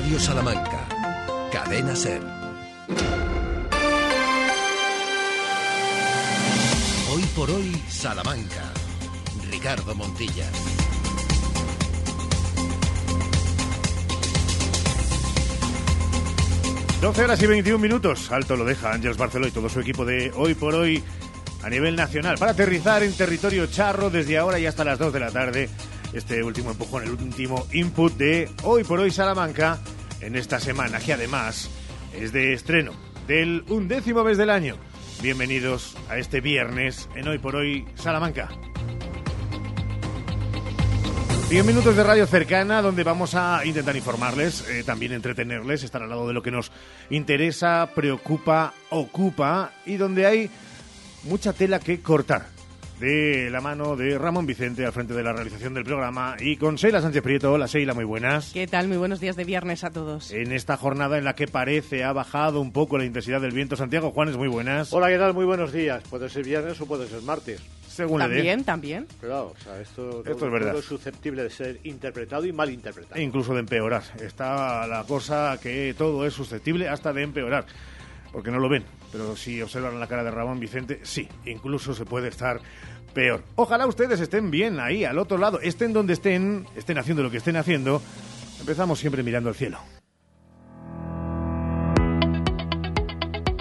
Radio Salamanca. Cadena Ser. Hoy por hoy, Salamanca. Ricardo Montilla. 12 horas y 21 minutos. Alto lo deja Ángeles Barceló y todo su equipo de hoy por hoy a nivel nacional para aterrizar en territorio charro desde ahora y hasta las 2 de la tarde. Este último empujón, el último input de hoy por hoy Salamanca en esta semana que además es de estreno del undécimo mes del año. Bienvenidos a este viernes en hoy por hoy Salamanca. 10 minutos de radio cercana donde vamos a intentar informarles, eh, también entretenerles, estar al lado de lo que nos interesa, preocupa, ocupa y donde hay mucha tela que cortar. De la mano de Ramón Vicente al frente de la realización del programa y con Sheila Sánchez Prieto. Hola Sheila, muy buenas. ¿Qué tal? Muy buenos días de viernes a todos. En esta jornada en la que parece ha bajado un poco la intensidad del viento, Santiago Juanes, muy buenas. Hola, ¿qué tal? Muy buenos días. Puede ser viernes o puede ser martes. Según. También, también. Claro, o sea, esto, Esto todo- es verdad. todo es susceptible de ser interpretado y mal interpretado. E incluso de empeorar. Está la cosa que todo es susceptible hasta de empeorar. Porque no lo ven. Pero si observan la cara de Ramón Vicente, sí, incluso se puede estar peor. Ojalá ustedes estén bien ahí, al otro lado, estén donde estén, estén haciendo lo que estén haciendo. Empezamos siempre mirando al cielo.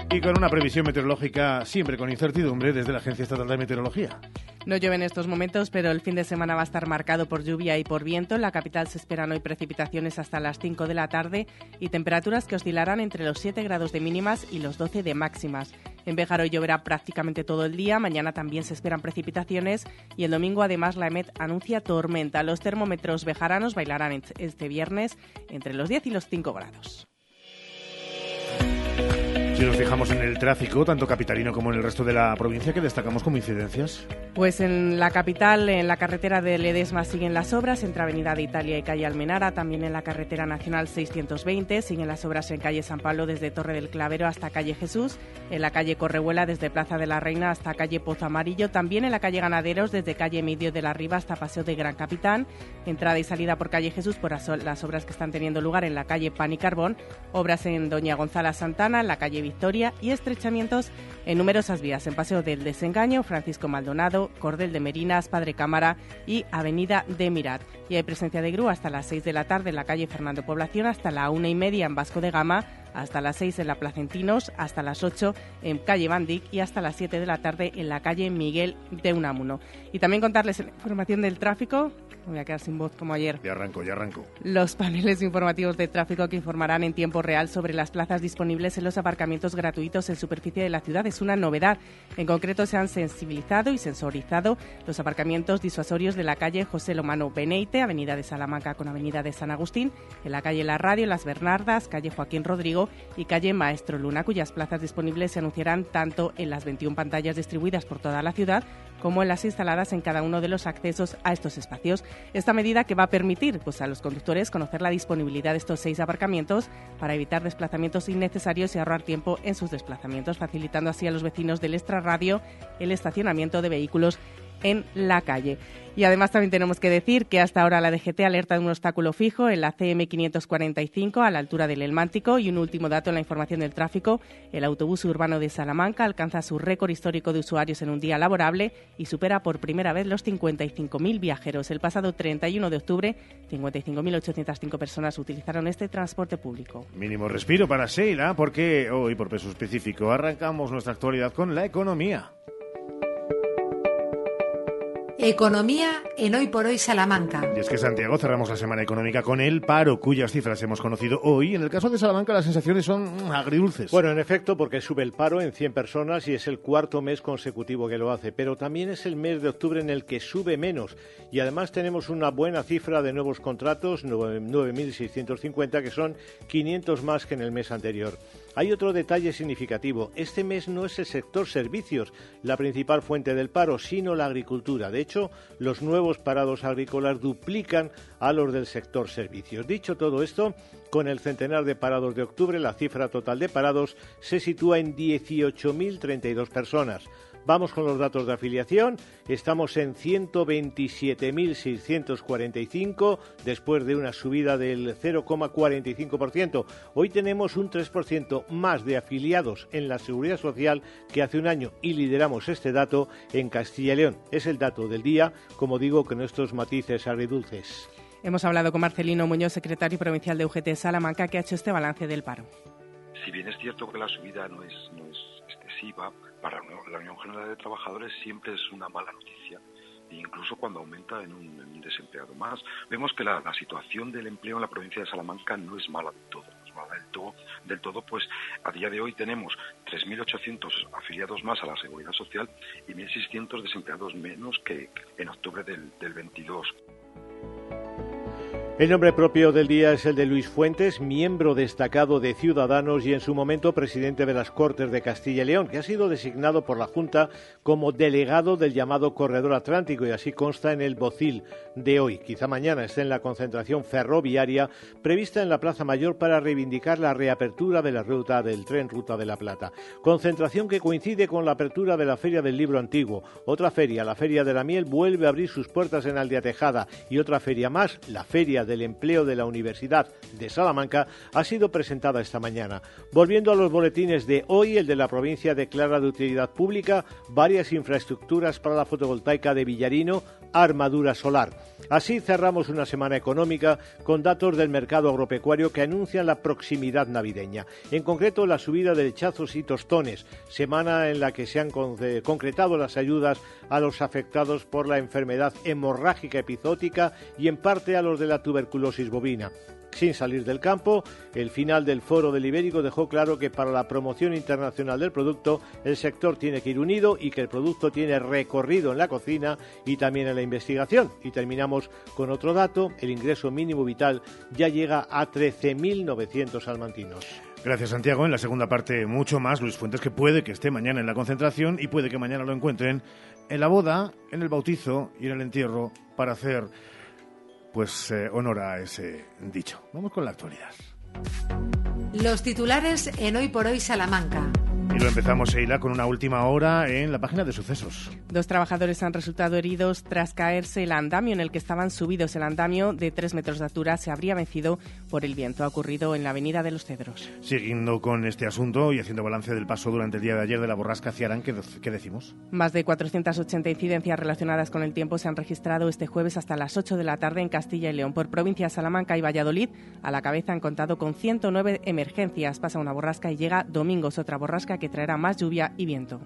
Y con una previsión meteorológica siempre con incertidumbre desde la Agencia Estatal de Meteorología. No llueve en estos momentos, pero el fin de semana va a estar marcado por lluvia y por viento. En la capital se esperan hoy precipitaciones hasta las 5 de la tarde y temperaturas que oscilarán entre los 7 grados de mínimas y los 12 de máximas. En Béjar hoy lloverá prácticamente todo el día, mañana también se esperan precipitaciones y el domingo además la EMET anuncia tormenta. Los termómetros bejaranos bailarán este viernes entre los 10 y los 5 grados. Si nos fijamos en el tráfico, tanto capitalino como en el resto de la provincia, que destacamos como incidencias. Pues en la capital, en la carretera de Ledesma siguen las obras, entre Avenida de Italia y calle Almenara, también en la carretera nacional 620, siguen las obras en calle San Pablo desde Torre del Clavero hasta calle Jesús, en la calle Correhuela desde Plaza de la Reina hasta calle Pozo Amarillo, también en la calle Ganaderos desde calle Medio de la Riva hasta Paseo de Gran Capitán, entrada y salida por calle Jesús por las obras que están teniendo lugar en la calle Pan y Carbón, obras en Doña Gonzala Santana, en la calle Victoria y estrechamientos en numerosas vías, en Paseo del Desengaño, Francisco Maldonado, Cordel de Merinas, Padre Cámara y Avenida de Mirat. Y hay presencia de grúa hasta las 6 de la tarde en la calle Fernando Población, hasta la una y media en Vasco de Gama, hasta las 6 en la Placentinos, hasta las 8 en calle Bandic y hasta las 7 de la tarde en la calle Miguel de Unamuno. Y también contarles la información del tráfico, me voy a quedar sin voz como ayer, Ya arranco, ya arranco. los paneles informativos de tráfico que informarán en tiempo real sobre las plazas disponibles en los aparcamientos gratuitos en superficie de la ciudad es una novedad. En concreto, se han sensibilizado y sensorizado los aparcamientos disuasorios de la calle José Lomano Beneite, Avenida de Salamanca con Avenida de San Agustín, en la calle La Radio, Las Bernardas, calle Joaquín Rodrigo y calle Maestro Luna, cuyas plazas disponibles se anunciarán tanto en las 21 pantallas distribuidas por toda la ciudad como las instaladas en cada uno de los accesos a estos espacios. Esta medida que va a permitir pues, a los conductores conocer la disponibilidad de estos seis aparcamientos para evitar desplazamientos innecesarios y ahorrar tiempo en sus desplazamientos, facilitando así a los vecinos del extrarradio el estacionamiento de vehículos en la calle. Y además también tenemos que decir que hasta ahora la DGT alerta de un obstáculo fijo en la CM 545 a la altura del Elmántico y un último dato en la información del tráfico, el autobús urbano de Salamanca alcanza su récord histórico de usuarios en un día laborable y supera por primera vez los 55.000 viajeros. El pasado 31 de octubre, 55.805 personas utilizaron este transporte público. Mínimo respiro para Sheila, porque hoy, por peso específico, arrancamos nuestra actualidad con la economía. Economía en Hoy por Hoy Salamanca. Y es que Santiago cerramos la semana económica con el paro, cuyas cifras hemos conocido hoy. En el caso de Salamanca, las sensaciones son mm, agridulces. Bueno, en efecto, porque sube el paro en 100 personas y es el cuarto mes consecutivo que lo hace, pero también es el mes de octubre en el que sube menos y además tenemos una buena cifra de nuevos contratos, 9.650, que son 500 más que en el mes anterior. Hay otro detalle significativo. Este mes no es el sector servicios la principal fuente del paro, sino la agricultura. De hecho, los nuevos parados agrícolas duplican a los del sector servicios. Dicho todo esto, con el centenar de parados de octubre, la cifra total de parados se sitúa en 18.032 personas. Vamos con los datos de afiliación. Estamos en 127.645 después de una subida del 0,45%. Hoy tenemos un 3% más de afiliados en la Seguridad Social que hace un año y lideramos este dato en Castilla y León. Es el dato del día, como digo, con estos matices agridulces. Hemos hablado con Marcelino Muñoz, secretario provincial de UGT Salamanca, que ha hecho este balance del paro. Si bien es cierto que la subida no es, no es excesiva, para la Unión General de Trabajadores siempre es una mala noticia incluso cuando aumenta en un, desempleado más. Vemos que la, situación del empleo en la provincia de Salamanca no es mala del todo. No es mala del todo, del todo pues a día de hoy tenemos 3.800 afiliados más a la Seguridad Social y 1.600 desempleados menos que en octubre del, del 22. El nombre propio del día es el de Luis Fuentes, miembro destacado de Ciudadanos y en su momento presidente de las Cortes de Castilla y León, que ha sido designado por la Junta como delegado del llamado Corredor Atlántico y así consta en el bocil de hoy. Quizá mañana esté en la concentración ferroviaria prevista en la Plaza Mayor para reivindicar la reapertura de la ruta del tren Ruta de la Plata. Concentración que coincide con la apertura de la Feria del Libro Antiguo. Otra feria, la Feria de la Miel, vuelve a abrir sus puertas en Aldea Tejada y otra feria más, la Feria del Empleo de la Universidad de Salamanca ha sido presentada esta mañana. Volviendo a los boletines de hoy, el de la provincia declara de utilidad pública varias infraestructuras para la fotovoltaica de Villarino, armadura solar. Así cerramos una semana económica con datos del mercado agropecuario que anuncian la proximidad navideña. En concreto, la subida de lechazos y tostones, semana en la que se han concretado las ayudas a los afectados por la enfermedad hemorrágica epizótica y en parte a los de la tuberculosis bovina sin salir del campo. El final del foro del Ibérico dejó claro que para la promoción internacional del producto el sector tiene que ir unido y que el producto tiene recorrido en la cocina y también en la investigación. Y terminamos con otro dato, el ingreso mínimo vital ya llega a 13.900 salmantinos. Gracias, Santiago. En la segunda parte, mucho más. Luis Fuentes, que puede que esté mañana en la concentración y puede que mañana lo encuentren en la boda, en el bautizo y en el entierro para hacer pues eh, honora ese dicho. Vamos con la actualidad. Los titulares en Hoy por Hoy Salamanca. Y lo empezamos, Eila, con una última hora en la página de sucesos. Dos trabajadores han resultado heridos tras caerse el andamio en el que estaban subidos. El andamio de tres metros de altura se habría vencido por el viento. Ha ocurrido en la Avenida de los Cedros. Siguiendo con este asunto y haciendo balance del paso durante el día de ayer de la borrasca Ciarán, ¿qué, ¿qué decimos? Más de 480 incidencias relacionadas con el tiempo se han registrado este jueves hasta las 8 de la tarde en Castilla y León. Por provincias Salamanca y Valladolid, a la cabeza han contado con 109 emergencias. Pasa una borrasca y llega domingos otra borrasca que traerá más lluvia y viento.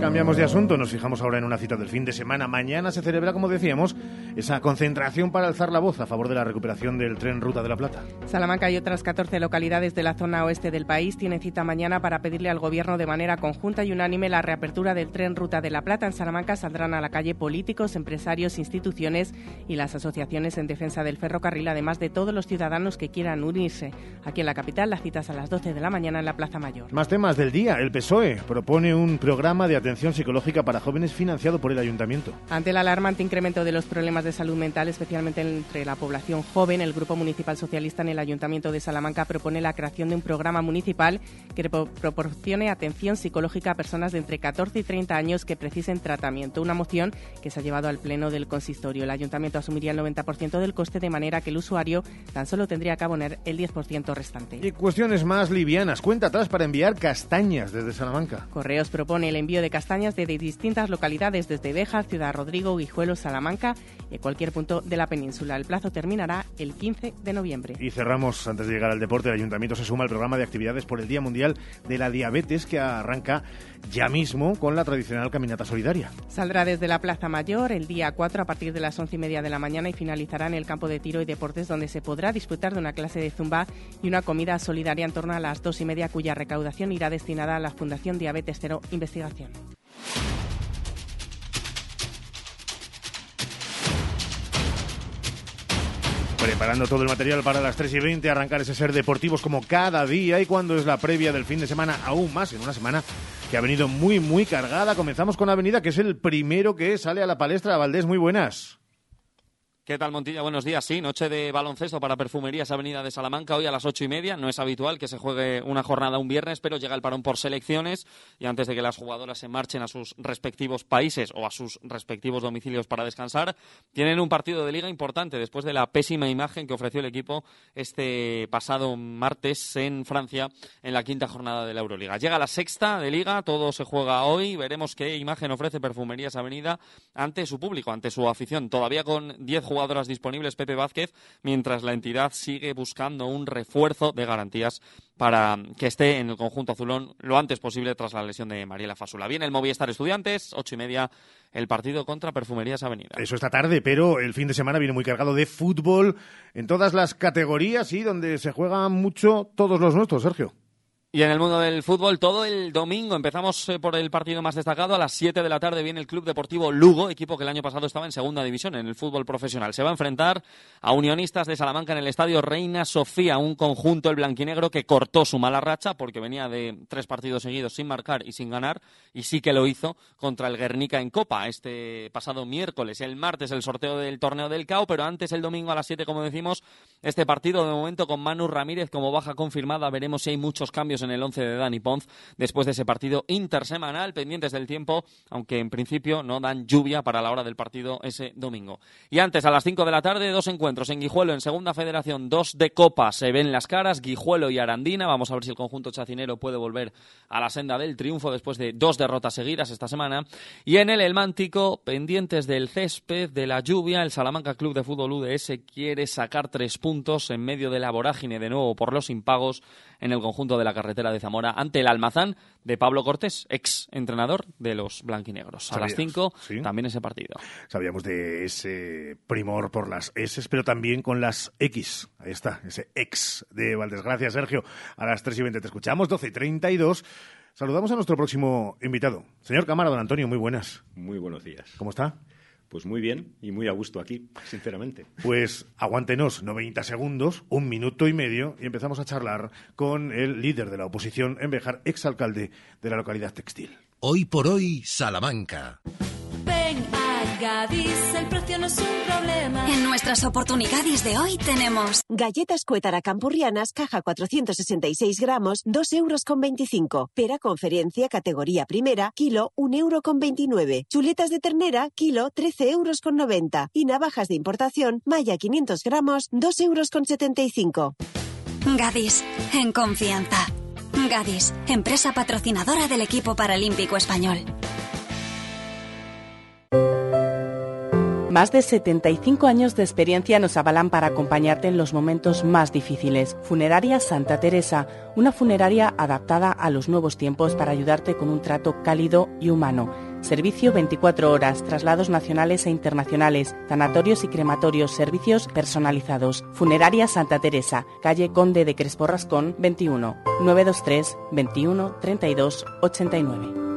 Cambiamos de asunto, nos fijamos ahora en una cita del fin de semana. Mañana se celebra, como decíamos, esa concentración para alzar la voz a favor de la recuperación del tren Ruta de la Plata. Salamanca y otras 14 localidades de la zona oeste del país tienen cita mañana para pedirle al Gobierno de manera conjunta y unánime la reapertura del tren Ruta de la Plata. En Salamanca saldrán a la calle políticos, empresarios, instituciones y las asociaciones en defensa del ferrocarril, además de todos los ciudadanos que quieran unirse. Aquí en la capital, las citas a las 12 de la mañana en la Plaza Mayor. Más temas del día. El PSOE propone un programa de atención atención psicológica para jóvenes financiado por el ayuntamiento. Ante el alarmante incremento de los problemas de salud mental, especialmente entre la población joven, el Grupo Municipal Socialista en el Ayuntamiento de Salamanca propone la creación de un programa municipal que proporcione atención psicológica a personas de entre 14 y 30 años que precisen tratamiento. Una moción que se ha llevado al Pleno del Consistorio. El Ayuntamiento asumiría el 90% del coste de manera que el usuario tan solo tendría que abonar el 10% restante. Y cuestiones más livianas. Cuenta atrás para enviar castañas desde Salamanca. Correos propone el envío de castañas de distintas localidades desde Bejas, Ciudad Rodrigo, Guijuelo, Salamanca y cualquier punto de la península. El plazo terminará el 15 de noviembre. Y cerramos, antes de llegar al deporte, el Ayuntamiento se suma al programa de actividades por el Día Mundial de la Diabetes que arranca ya mismo con la tradicional caminata solidaria. Saldrá desde la Plaza Mayor el día 4 a partir de las 11 y media de la mañana y finalizará en el campo de tiro y deportes donde se podrá disfrutar de una clase de zumba y una comida solidaria en torno a las 2 y media cuya recaudación irá destinada a la Fundación Diabetes Cero Investigación. Preparando todo el material para las 3 y 20, arrancar ese ser deportivos como cada día y cuando es la previa del fin de semana, aún más en una semana que ha venido muy, muy cargada. Comenzamos con Avenida, que es el primero que sale a la palestra. Valdés, muy buenas. ¿Qué tal, Montilla? Buenos días. Sí, noche de baloncesto para Perfumerías Avenida de Salamanca hoy a las ocho y media. No es habitual que se juegue una jornada un viernes, pero llega el parón por selecciones y antes de que las jugadoras se marchen a sus respectivos países o a sus respectivos domicilios para descansar, tienen un partido de liga importante después de la pésima imagen que ofreció el equipo este pasado martes en Francia en la quinta jornada de la Euroliga. Llega la sexta de liga, todo se juega hoy. Veremos qué imagen ofrece Perfumerías Avenida ante su público, ante su afición. Todavía con diez jugadores jugadoras disponibles Pepe Vázquez, mientras la entidad sigue buscando un refuerzo de garantías para que esté en el conjunto azulón lo antes posible tras la lesión de Mariela Fasula. Viene el Movistar Estudiantes, ocho y media el partido contra Perfumerías Avenida. Eso esta tarde, pero el fin de semana viene muy cargado de fútbol en todas las categorías y donde se juegan mucho todos los nuestros, Sergio. Y en el mundo del fútbol, todo el domingo empezamos eh, por el partido más destacado. A las 7 de la tarde viene el Club Deportivo Lugo, equipo que el año pasado estaba en segunda división en el fútbol profesional. Se va a enfrentar a Unionistas de Salamanca en el estadio Reina Sofía, un conjunto el blanquinegro que cortó su mala racha porque venía de tres partidos seguidos sin marcar y sin ganar, y sí que lo hizo contra el Guernica en Copa este pasado miércoles. El martes el sorteo del torneo del CAO, pero antes el domingo a las 7, como decimos, este partido de momento con Manu Ramírez como baja confirmada. Veremos si hay muchos cambios en el once de Dani Ponz después de ese partido intersemanal, pendientes del tiempo, aunque en principio no dan lluvia para la hora del partido ese domingo. Y antes, a las 5 de la tarde, dos encuentros en Guijuelo, en Segunda Federación, dos de Copa, se ven las caras, Guijuelo y Arandina. Vamos a ver si el conjunto chacinero puede volver a la senda del triunfo después de dos derrotas seguidas esta semana. Y en el Elmántico, pendientes del césped, de la lluvia, el Salamanca Club de Fútbol UDS quiere sacar tres puntos en medio de la vorágine de nuevo por los impagos en el conjunto de la carretera de Zamora ante el Almazán de Pablo Cortés, ex entrenador de los blanquinegros. A las 5 también ese partido. Sabíamos de ese primor por las S, pero también con las X. Ahí está, ese ex de Valdés. Gracias, Sergio. A las 3 y 20 te escuchamos, 12 y 32. Saludamos a nuestro próximo invitado. Señor Cámara, don Antonio, muy buenas. Muy buenos días. ¿Cómo está? Pues muy bien y muy a gusto aquí, sinceramente. Pues aguántenos 90 segundos, un minuto y medio, y empezamos a charlar con el líder de la oposición en Bejar, exalcalde de la localidad textil. Hoy por hoy, Salamanca. Gadis, el precio no es un problema. En nuestras oportunidades de hoy tenemos galletas cuétara campurrianas, caja 466 gramos, 2 euros con 25. Pera conferencia categoría primera, kilo, 1 euro con 29. Chuletas de ternera, kilo, 13 euros con 90. Y navajas de importación, malla 500 gramos, 2 euros con 75. Gadis, en confianza. Gadis, empresa patrocinadora del equipo paralímpico español. Más de 75 años de experiencia nos avalan para acompañarte en los momentos más difíciles. Funeraria Santa Teresa, una funeraria adaptada a los nuevos tiempos para ayudarte con un trato cálido y humano. Servicio 24 horas, traslados nacionales e internacionales, sanatorios y crematorios, servicios personalizados. Funeraria Santa Teresa, calle Conde de Crespo Rascón 21, 923 21 32 89.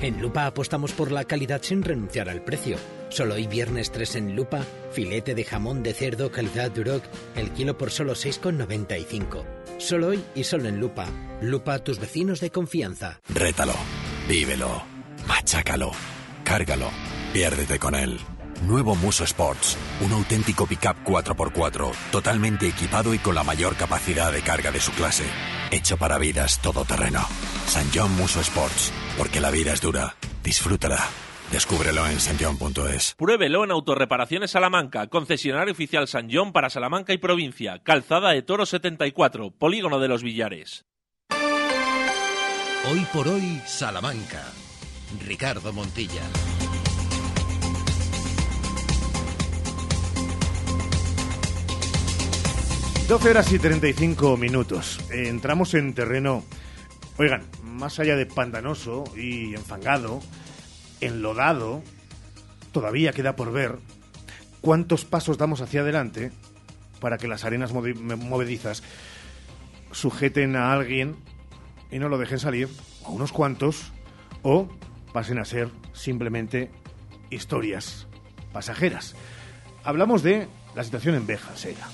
En Lupa apostamos por la calidad sin renunciar al precio. Solo hoy viernes 3 en Lupa, filete de jamón de cerdo calidad Duroc, el kilo por solo 6,95. Solo hoy y solo en Lupa. Lupa, tus vecinos de confianza. Rétalo, vívelo, machácalo, cárgalo, piérdete con él. Nuevo Muso Sports, un auténtico pickup 4x4, totalmente equipado y con la mayor capacidad de carga de su clase. Hecho para vidas todoterreno. San John Muso Sports, porque la vida es dura. Disfrútala. Descúbrelo en sanjon.es. Pruébelo en Autorreparaciones Salamanca, concesionario oficial San John para Salamanca y provincia. Calzada de Toro 74, Polígono de los Villares. Hoy por hoy, Salamanca. Ricardo Montilla. 12 horas y 35 minutos. Entramos en terreno, oigan, más allá de pantanoso y enfangado, enlodado, todavía queda por ver cuántos pasos damos hacia adelante para que las arenas movedizas sujeten a alguien y no lo dejen salir, a unos cuantos, o pasen a ser simplemente historias pasajeras. Hablamos de la situación en Beja, Sega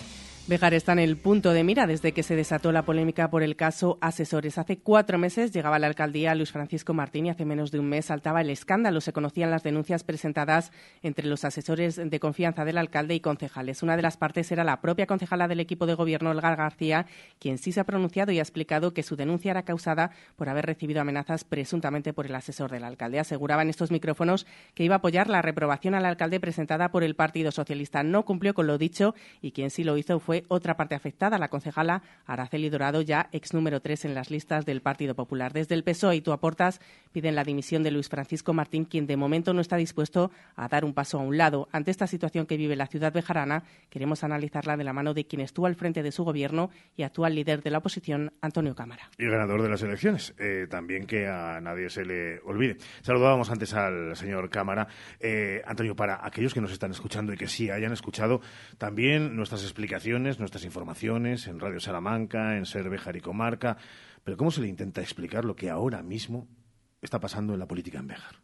Bejar está en el punto de mira desde que se desató la polémica por el caso Asesores. Hace cuatro meses llegaba la alcaldía Luis Francisco Martín y hace menos de un mes saltaba el escándalo. Se conocían las denuncias presentadas entre los asesores de confianza del alcalde y concejales. Una de las partes era la propia concejala del equipo de gobierno, Olga García, quien sí se ha pronunciado y ha explicado que su denuncia era causada por haber recibido amenazas presuntamente por el asesor del alcalde. Aseguraba en estos micrófonos que iba a apoyar la reprobación al alcalde presentada por el Partido Socialista. No cumplió con lo dicho y quien sí lo hizo fue otra parte afectada, la concejala Araceli Dorado, ya ex número tres en las listas del Partido Popular. Desde el PSOE y tú aportas piden la dimisión de Luis Francisco Martín, quien de momento no está dispuesto a dar un paso a un lado. Ante esta situación que vive la ciudad bejarana, queremos analizarla de la mano de quien estuvo al frente de su gobierno y actual líder de la oposición, Antonio Cámara. Y ganador de las elecciones, eh, también que a nadie se le olvide. Saludábamos antes al señor Cámara. Eh, Antonio, para aquellos que nos están escuchando y que sí hayan escuchado también nuestras explicaciones nuestras informaciones en Radio Salamanca, en Ser y Comarca, pero ¿cómo se le intenta explicar lo que ahora mismo está pasando en la política en Béjar?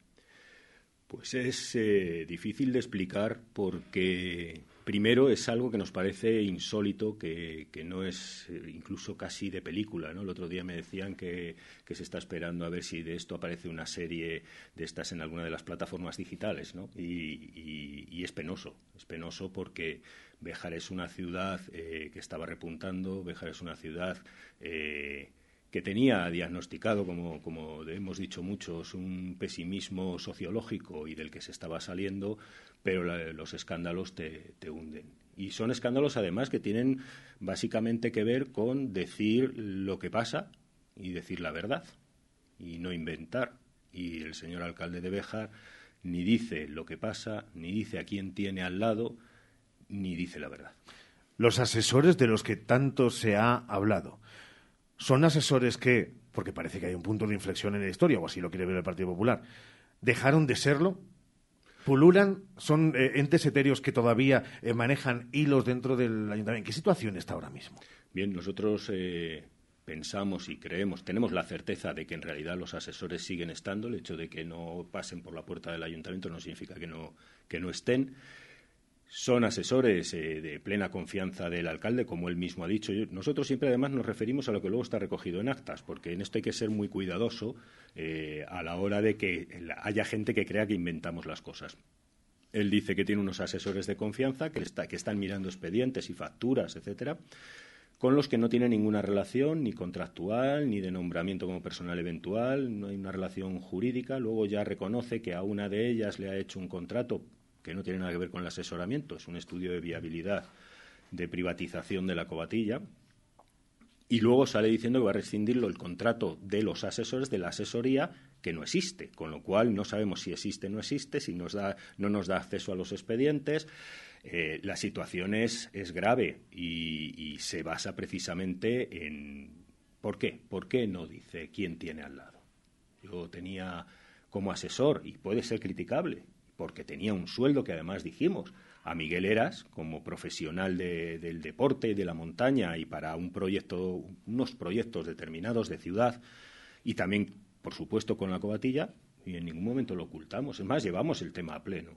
Pues es eh, difícil de explicar porque Primero es algo que nos parece insólito, que, no es eh, incluso casi de película. ¿no? El otro día me decían que, se está esperando a ver si de esto aparece una serie de estas en alguna de las plataformas digitales. ¿no? Y, es penoso, es penoso porque Béjar es una ciudad eh, que estaba repuntando, Béjar es una ciudad eh, que tenía diagnosticado, como, como hemos dicho muchos, un pesimismo sociológico y del que se estaba saliendo, pero los escándalos te, te, hunden. Y son escándalos, además, que tienen básicamente que ver con decir lo que pasa y decir la verdad, y no inventar. Y el señor alcalde de Béjar ni dice lo que pasa, ni dice a quién tiene al lado, ni dice la verdad. Los asesores de los que tanto se ha hablado, ¿son asesores que, porque parece que hay un punto de inflexión en la historia, o así lo quiere ver el Partido Popular, dejaron de serlo? ¿Pululan? ¿Son eh, entes etéreos que todavía eh, manejan hilos dentro del ayuntamiento? ¿En qué situación está ahora mismo? Bien, nosotros eh, pensamos y creemos, tenemos la certeza de que en realidad los asesores siguen estando. El hecho de que no pasen por la puerta del ayuntamiento no significa que no, que no estén. Son asesores de plena confianza del alcalde, como él mismo ha dicho. Nosotros siempre además nos referimos a lo que luego está recogido en actas, porque en esto hay que ser muy cuidadoso eh, a la hora de que haya gente que crea que inventamos las cosas. Él dice que tiene unos asesores de confianza que están mirando expedientes y facturas, etcétera, con los que no tiene ninguna relación ni contractual ni de nombramiento como personal eventual, no hay una relación jurídica. Luego ya reconoce que a una de ellas le ha hecho un contrato que no tiene nada que ver con el asesoramiento, es un estudio de viabilidad de privatización de la cobatilla, y luego sale diciendo que va a rescindirlo el contrato de los asesores de la asesoría que no existe, con lo cual no sabemos si existe o no existe, si nos da, no nos da acceso a los expedientes. Eh, la situación es, grave y, se basa precisamente en ¿por qué? ¿Por qué no dice quién tiene al lado? Yo tenía como asesor, y puede ser criticable, porque tenía un sueldo que además dijimos, a Miguel Eras como profesional del deporte, de la montaña y para un proyecto, unos proyectos determinados de ciudad y también, por supuesto, con la cobatilla y en ningún momento lo ocultamos. Es más, llevamos el tema a pleno.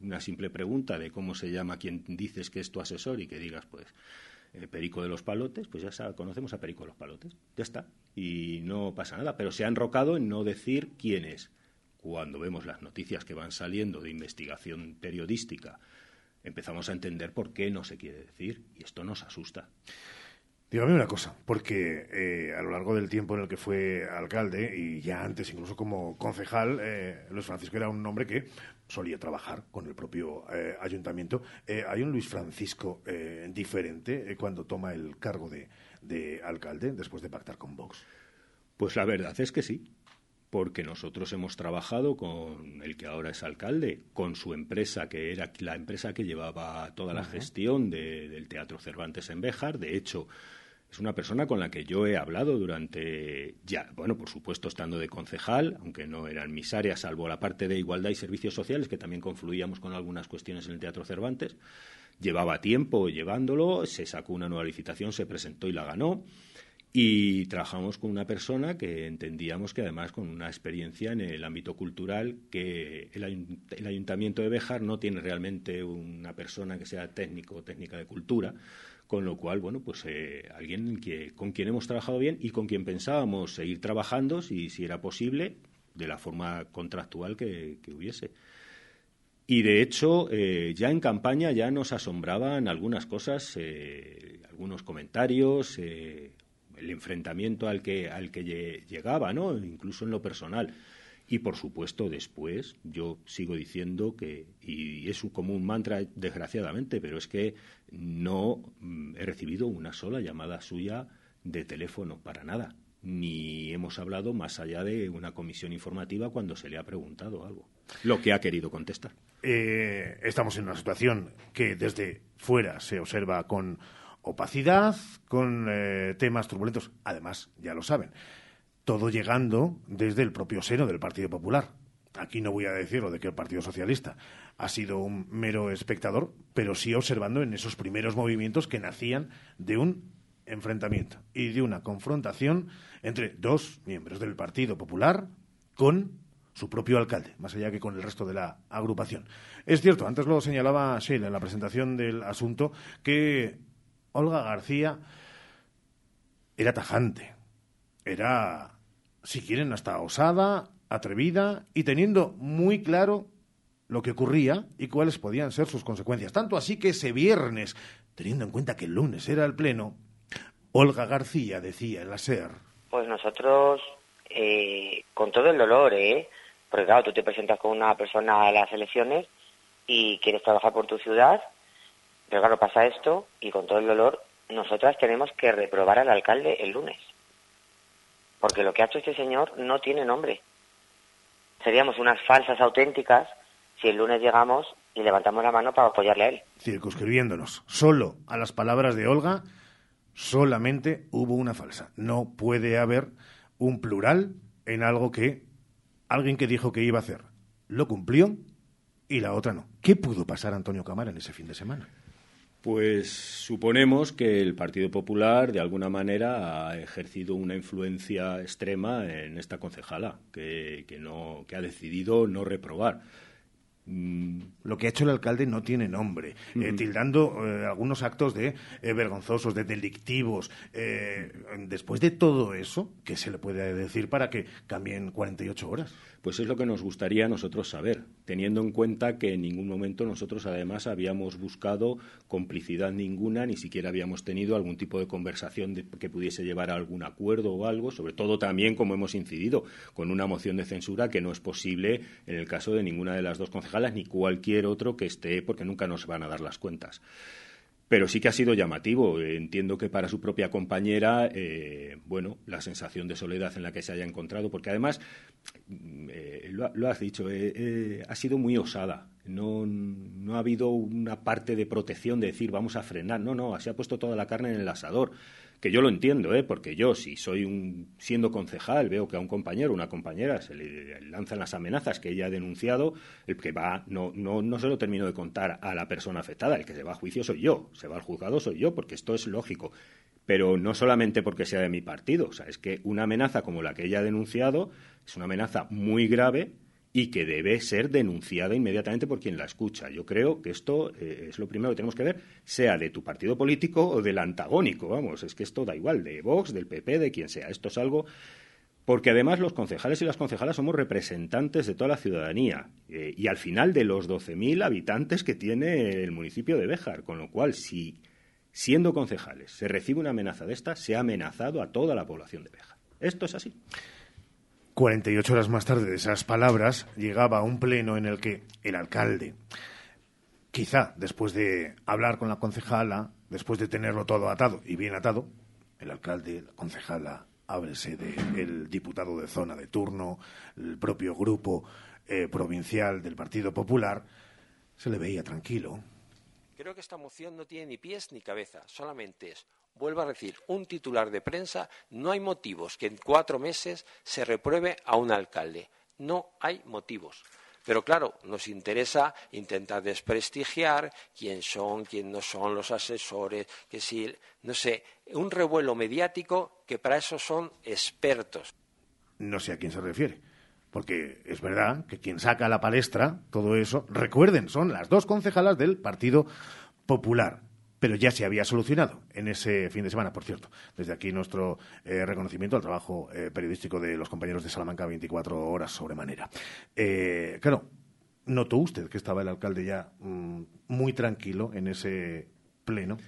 Una simple pregunta de cómo se llama quien dices que es tu asesor y que digas, pues, eh, Perico de los Palotes, pues ya conocemos a Perico de los Palotes. Ya está. Y no pasa nada. Pero se ha enrocado en no decir quién es. Cuando vemos las noticias que van saliendo de investigación periodística empezamos a entender por qué no se quiere decir y esto nos asusta. Dígame una cosa, porque eh, a lo largo del tiempo en el que fue alcalde y ya antes incluso como concejal, eh, Luis Francisco era un hombre que solía trabajar con el propio eh, ayuntamiento. ¿Hay un Luis Francisco diferente cuando toma el cargo de, de alcalde después de pactar con Vox? Pues la verdad es que sí porque nosotros hemos trabajado con el que ahora es alcalde, con su empresa, que era la empresa que llevaba toda la gestión del Teatro Cervantes en Béjar. De hecho, es una persona con la que yo he hablado durante, ya, bueno, por supuesto estando de concejal, aunque no eran mis áreas, salvo la parte de igualdad y servicios sociales, que también confluíamos con algunas cuestiones en el Teatro Cervantes. Llevaba tiempo llevándolo, se sacó una nueva licitación, se presentó y la ganó y trabajamos con una persona que entendíamos que además con una experiencia en el ámbito cultural, que el, Ayuntamiento de Béjar no tiene realmente una persona que sea técnico o técnica de cultura, con lo cual, bueno, pues eh, alguien que, con quien hemos trabajado bien y con quien pensábamos seguir trabajando, si, si era posible, de la forma contractual que, hubiese. Y de hecho, eh, ya en campaña ya nos asombraban algunas cosas, eh, algunos comentarios, el enfrentamiento al que, al que llegaba, ¿no? Incluso en lo personal. Y por supuesto, después, yo sigo diciendo que, y es como un mantra, desgraciadamente, pero es que no mm, he recibido una sola llamada suya de teléfono para nada, ni hemos hablado más allá de una comisión informativa cuando se le ha preguntado algo, lo que ha querido contestar. Eh, estamos en una situación que desde fuera se observa con opacidad, con eh, temas turbulentos. Además, ya lo saben, todo llegando desde el propio seno del Partido Popular. Aquí no voy a decirlo de que el Partido Socialista ha sido un mero espectador, pero sí observando en esos primeros movimientos que nacían de un enfrentamiento y de una confrontación entre dos miembros del Partido Popular con su propio alcalde, más allá que con el resto de la agrupación. Es cierto, antes lo señalaba Sheila en la presentación del asunto, que Olga García era tajante, era si quieren, hasta osada, atrevida y teniendo muy claro lo que ocurría y cuáles podían ser sus consecuencias. Tanto así que ese viernes, teniendo en cuenta que el lunes era el pleno, Olga García decía en la SER. Pues nosotros, eh, con todo el dolor, ¿eh? Porque claro, tú te presentas con una persona a las elecciones y quieres trabajar por tu ciudad, pero claro, pasa esto y con todo el dolor, nosotras tenemos que reprobar al alcalde el lunes porque lo que ha hecho este señor no tiene nombre. Seríamos unas falsas auténticas si el lunes llegamos y levantamos la mano para apoyarle a él. Circunscribiéndonos solo a las palabras de Olga, solamente hubo una falsa. No puede haber un plural en algo que alguien que dijo que iba a hacer lo cumplió y la otra no. ¿Qué pudo pasar Antonio Camara en ese fin de semana? Pues suponemos que el Partido Popular de alguna manera ha ejercido una influencia extrema en esta concejala, que, no, que ha decidido no reprobar. Mm, lo que ha hecho el alcalde no tiene nombre, eh, tildando eh, algunos actos de eh, vergonzosos, de delictivos. después de todo eso, ¿qué se le puede decir para que cambien 48 horas? Pues es lo que nos gustaría a nosotros saber, teniendo en cuenta que en ningún momento nosotros además habíamos buscado complicidad ninguna, ni siquiera habíamos tenido algún tipo de conversación que pudiese llevar a algún acuerdo o algo, sobre todo también como hemos incidido con una moción de censura que no es posible en el caso de ninguna de las dos concejalas ni cualquier otro que esté, porque nunca nos van a dar las cuentas pero sí que ha sido llamativo. Entiendo que para su propia compañera, eh, bueno, la sensación de soledad en la que se haya encontrado, porque además, mm, eh, lo, has dicho, eh, ha sido muy osada. No, no ha habido una parte de protección de decir vamos a frenar. No, no, se ha puesto toda la carne en el asador que yo lo entiendo, ¿eh? porque yo, si soy un, siendo concejal, veo que a un compañero, una compañera, se le lanzan las amenazas que ella ha denunciado, el que va, no, no, no se lo termino de contar a la persona afectada, el que se va a juicio soy yo, se va al juzgado soy yo, porque esto es lógico. Pero no solamente porque sea de mi partido, o sea, es que una amenaza como la que ella ha denunciado es una amenaza muy grave y que debe ser denunciada inmediatamente por quien la escucha. Yo creo que esto eh, es lo primero que tenemos que ver, sea de tu partido político o del antagónico, vamos, es que esto da igual, de Vox, del PP, de quien sea. Esto es algo porque además los concejales y las concejalas somos representantes de toda la ciudadanía eh, y al final de los 12.000 habitantes que tiene el municipio de Béjar, con lo cual si siendo concejales se recibe una amenaza de esta, se ha amenazado a toda la población de Béjar. Esto es así. 48 horas más tarde de esas palabras, llegaba un pleno en el que el alcalde, quizá después de hablar con la concejala, después de tenerlo todo atado y bien atado, el alcalde, la concejala, ábrese del diputado de zona de turno, el propio grupo eh, provincial del Partido Popular, se le veía tranquilo. Creo que esta moción no tiene ni pies ni cabeza, solamente es vuelvo a decir, un titular de prensa, no hay motivos que en cuatro meses se repruebe a un alcalde. No hay motivos. Pero claro, nos interesa intentar desprestigiar quién son, quién no son los asesores, que si, no sé, un revuelo mediático que para eso son expertos. No sé a quién se refiere. Porque es verdad que quien saca a la palestra todo eso, recuerden, son las dos concejalas del Partido Popular pero ya se había solucionado en ese fin de semana, por cierto. Desde aquí nuestro eh, reconocimiento al trabajo eh, periodístico de los compañeros de Salamanca 24 horas sobremanera. Eh, claro, notó usted que estaba el alcalde ya mm, muy tranquilo en ese pleno.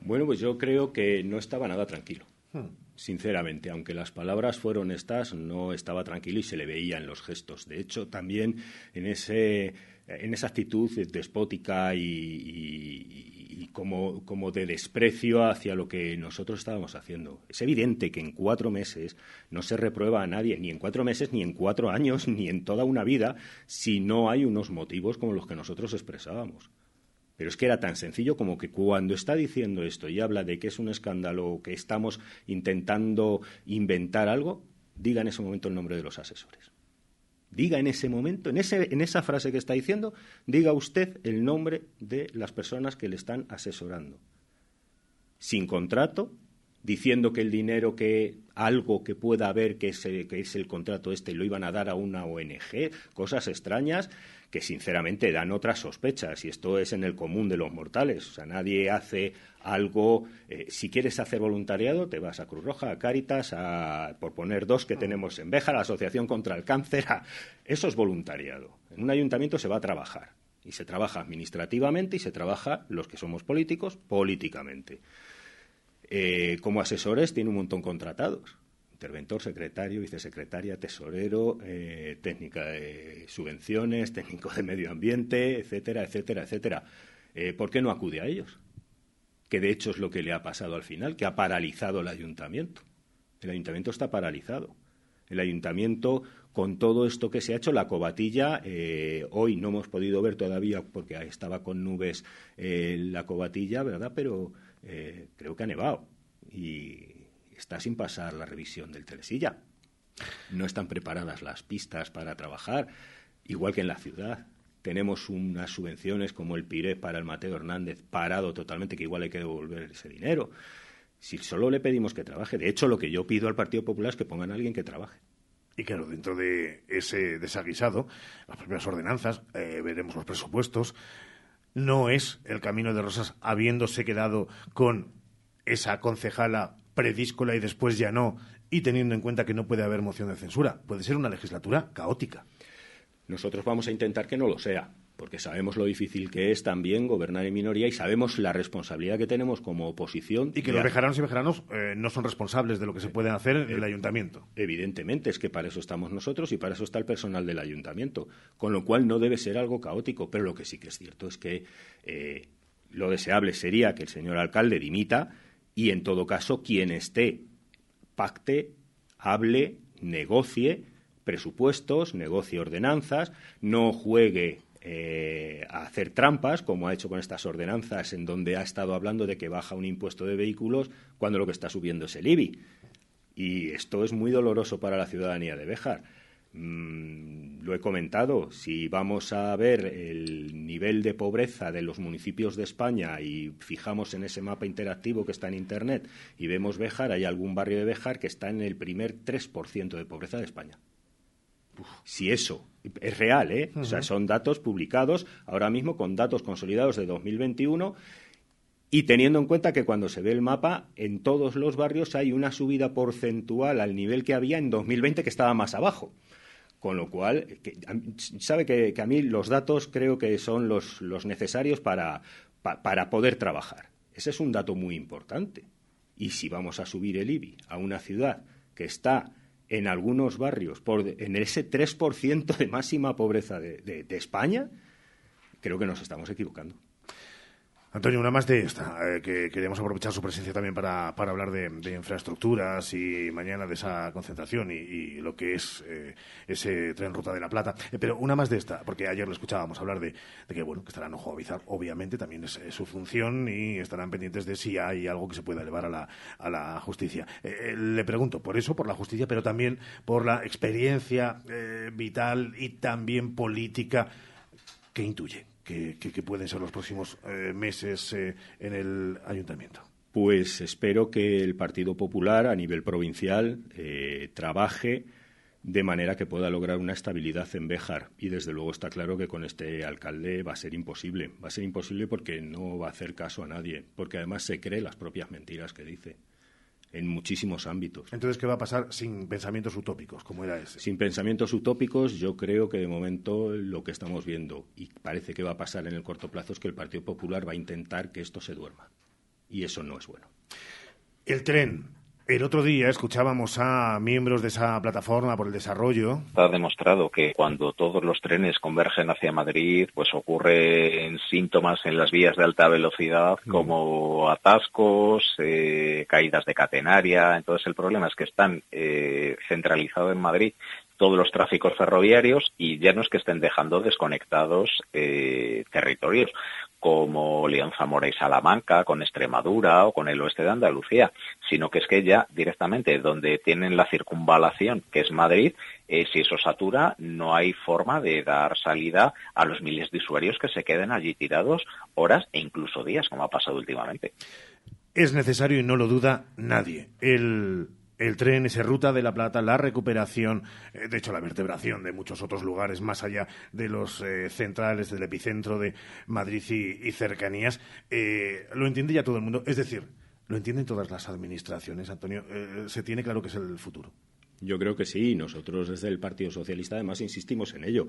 Bueno, pues yo creo que no estaba nada tranquilo. Hmm. Sinceramente, aunque las palabras fueron estas, no estaba tranquilo y se le veía en los gestos. De hecho, también en ese en esa actitud despótica y, como, como, de desprecio hacia lo que nosotros estábamos haciendo. Es evidente que en cuatro meses no se reprueba a nadie, ni en cuatro meses, ni en cuatro años, ni en toda una vida, si no hay unos motivos como los que nosotros expresábamos. Pero es que era tan sencillo como que cuando está diciendo esto y habla de que es un escándalo, que estamos intentando inventar algo, diga en ese momento el nombre de los asesores. Diga en ese momento, en, esa frase que está diciendo, diga usted el nombre de las personas que le están asesorando. Sin contrato, diciendo que el dinero que algo que pueda haber que es, que es el contrato este lo iban a dar a una ONG, cosas extrañas que sinceramente dan otras sospechas y esto es en el común de los mortales. O sea, nadie hace algo. Eh, si quieres hacer voluntariado, te vas a Cruz Roja, a Cáritas, a, por poner dos que tenemos en Beja, la Asociación contra el Cáncer. eso es voluntariado. En un ayuntamiento se va a trabajar y se trabaja administrativamente y se trabaja los que somos políticos políticamente. Eh, como asesores tiene un montón contratados interventor, secretario, vicesecretaria, tesorero, eh, técnica de subvenciones, técnico de medio ambiente, etcétera, etcétera, etcétera. Eh, ¿Por qué no acude a ellos? Que de hecho es lo que le ha pasado al final, que ha paralizado el ayuntamiento. El ayuntamiento está paralizado. El ayuntamiento, con todo esto que se ha hecho, la cobatilla, eh, hoy no hemos podido ver todavía porque estaba con nubes la cobatilla, ¿verdad? Pero creo que ha nevado. Y está sin pasar la revisión del telesilla. No están preparadas las pistas para trabajar, igual que en la ciudad. Tenemos unas subvenciones como el PIRE para el Mateo Hernández parado totalmente, que igual hay que devolver ese dinero. Si solo le pedimos que trabaje, de hecho lo que yo pido al Partido Popular es que pongan a alguien que trabaje. Y claro, dentro de ese desaguisado, las primeras ordenanzas, eh, veremos los presupuestos, no es el camino de Rosas habiéndose quedado con esa concejala predíscola y después ya no, y teniendo en cuenta que no puede haber moción de censura. Puede ser una legislatura caótica. Nosotros vamos a intentar que no lo sea, porque sabemos lo difícil que es también gobernar en minoría y sabemos la responsabilidad que tenemos como oposición. Y que los vejeranos y vejeranos eh, no son responsables de lo que se puede hacer en el eh, ayuntamiento. Evidentemente, es que para eso estamos nosotros y para eso está el personal del ayuntamiento, con lo cual no debe ser algo caótico, pero lo que sí que es cierto es que eh, lo deseable sería que el señor alcalde dimita y en todo caso quien esté pacte, hable, negocie presupuestos, negocie ordenanzas, no juegue eh, a hacer trampas, como ha hecho con estas ordenanzas, en donde ha estado hablando de que baja un impuesto de vehículos cuando lo que está subiendo es el IBI. Y esto es muy doloroso para la ciudadanía de Béjar. Mm, lo he comentado, si vamos a ver el nivel de pobreza de los municipios de España y fijamos en ese mapa interactivo que está en Internet y vemos Béjar, hay algún barrio de Béjar que está en el primer 3% de pobreza de España. Si eso es real, ¿eh? O sea, son datos publicados ahora mismo con datos consolidados de 2021 y teniendo en cuenta que cuando se ve el mapa, en todos los barrios hay una subida porcentual al nivel que había en 2020 que estaba más abajo. Con lo cual, sabe que, a mí los datos creo que son los, necesarios para, para poder trabajar. Ese es un dato muy importante. Y si vamos a subir el IBI a una ciudad que está en algunos barrios por, en ese 3% de máxima pobreza de, de España, creo que nos estamos equivocando. Antonio, una más de esta, eh, que queríamos aprovechar su presencia también para, hablar de, infraestructuras y mañana de esa concentración y, lo que es eh, ese tren Ruta de la Plata. Eh, pero una más de esta, porque ayer lo escuchábamos hablar de, que, bueno, que estarán ojo a avisar, obviamente también es su función y estarán pendientes de si hay algo que se pueda elevar a la, a la justicia. le pregunto, por eso, por la justicia, pero también por la experiencia vital y también política que intuye que, pueden ser los próximos eh, meses eh, en el ayuntamiento? Pues espero que el Partido Popular a nivel provincial eh, trabaje de manera que pueda lograr una estabilidad en Béjar. Y desde luego está claro que con este alcalde va a ser imposible. Va a ser imposible porque no va a hacer caso a nadie, porque además se cree las propias mentiras que dice en muchísimos ámbitos. Entonces, ¿qué va a pasar sin pensamientos utópicos, como era ese? Sin pensamientos utópicos, yo creo que de momento lo que estamos viendo, y parece que va a pasar en el corto plazo, es que el Partido Popular va a intentar que esto se duerma. Y eso no es bueno. El tren, el otro día escuchábamos a miembros de esa plataforma por el desarrollo. Está demostrado que cuando todos los trenes convergen hacia Madrid, pues ocurren síntomas en las vías de alta velocidad mm. como atascos, eh, caídas de catenaria. Entonces el problema es que están eh, centralizados en Madrid todos los tráficos ferroviarios y ya no es que estén dejando desconectados eh, territorios como León Zamora y Salamanca, con Extremadura o con el oeste de Andalucía, sino que es que ya directamente donde tienen la circunvalación, que es Madrid, eh, si eso satura, no hay forma de dar salida a los miles de usuarios que se queden allí tirados horas e incluso días, como ha pasado últimamente. Es necesario y no lo duda nadie. El el tren, esa ruta de la Plata, la recuperación, eh, de hecho la vertebración de muchos otros lugares más allá de los eh, centrales, del epicentro de Madrid y, cercanías, eh, lo entiende ya todo el mundo. Es decir, lo entienden todas las administraciones, Antonio. se tiene claro que es el futuro. Yo creo que sí. Nosotros desde el Partido Socialista además insistimos en ello.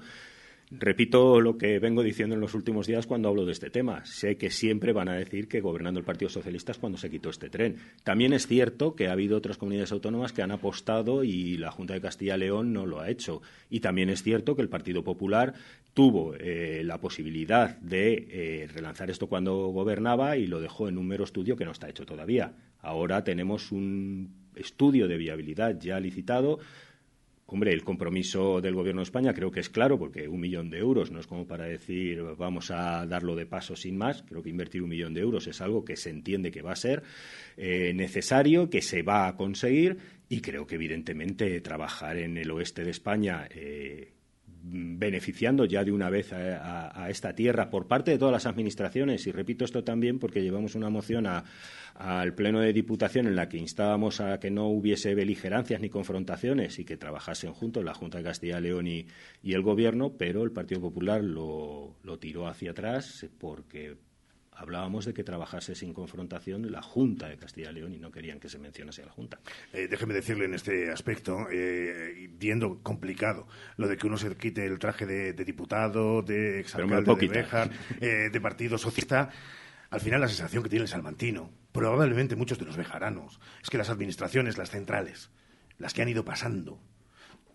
Repito lo que vengo diciendo en los últimos días cuando hablo de este tema. Sé que siempre van a decir que gobernando el Partido Socialista es cuando se quitó este tren. También es cierto que ha habido otras comunidades autónomas que han apostado y la Junta de Castilla y León no lo ha hecho. Y también es cierto que el Partido Popular tuvo eh, la posibilidad de eh, relanzar esto cuando gobernaba y lo dejó en un mero estudio que no está hecho todavía. Ahora tenemos un estudio de viabilidad ya licitado Hombre, el compromiso del Gobierno de España creo que es claro, porque un millón de euros no es como para decir vamos a darlo de paso sin más. Creo que invertir un millón de euros es algo que se entiende que va a ser eh, necesario, que se va a conseguir y creo que evidentemente trabajar en el oeste de España. Eh, beneficiando ya de una vez a, esta tierra por parte de todas las administraciones. Y repito esto también porque llevamos una moción al Pleno de Diputación en la que instábamos a que no hubiese beligerancias ni confrontaciones y que trabajasen juntos la Junta de Castilla y León y, el Gobierno, pero el Partido Popular lo, lo tiró hacia atrás porque hablábamos de que trabajase sin confrontación la Junta de Castilla y León y no querían que se mencionase a la Junta. Eh, déjeme decirle en este aspecto, eh, viendo complicado lo de que uno se quite el traje de, diputado, de exalcalde de Béjar, eh, de Partido Socialista, al final la sensación que tiene el salmantino, probablemente muchos de los bejaranos, es que las administraciones, las centrales, las que han ido pasando,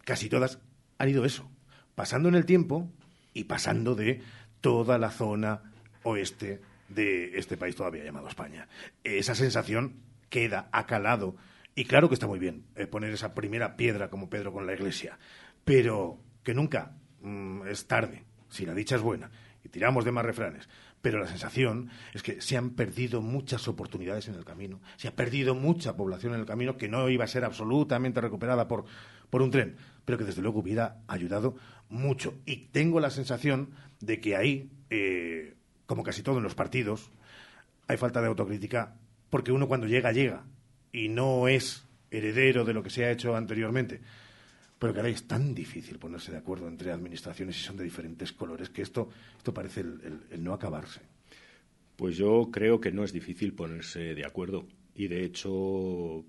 casi todas han ido eso, pasando en el tiempo y pasando de toda la zona oeste de este país todavía llamado España. Esa sensación queda, ha calado. Y claro que está muy bien eh, poner esa primera piedra como Pedro con la iglesia, pero que nunca mm, es tarde, si la dicha es buena. Y tiramos de más refranes. Pero la sensación es que se han perdido muchas oportunidades en el camino, se ha perdido mucha población en el camino que no iba a ser absolutamente recuperada por, por un tren, pero que desde luego hubiera ayudado mucho. Y tengo la sensación de que ahí eh, como casi todo en los partidos, hay falta de autocrítica porque uno cuando llega, llega y no es heredero de lo que se ha hecho anteriormente. Pero que ahora es tan difícil ponerse de acuerdo entre administraciones y son de diferentes colores que esto, esto parece el, no acabarse. Pues yo creo que no es difícil ponerse de acuerdo. Y de hecho,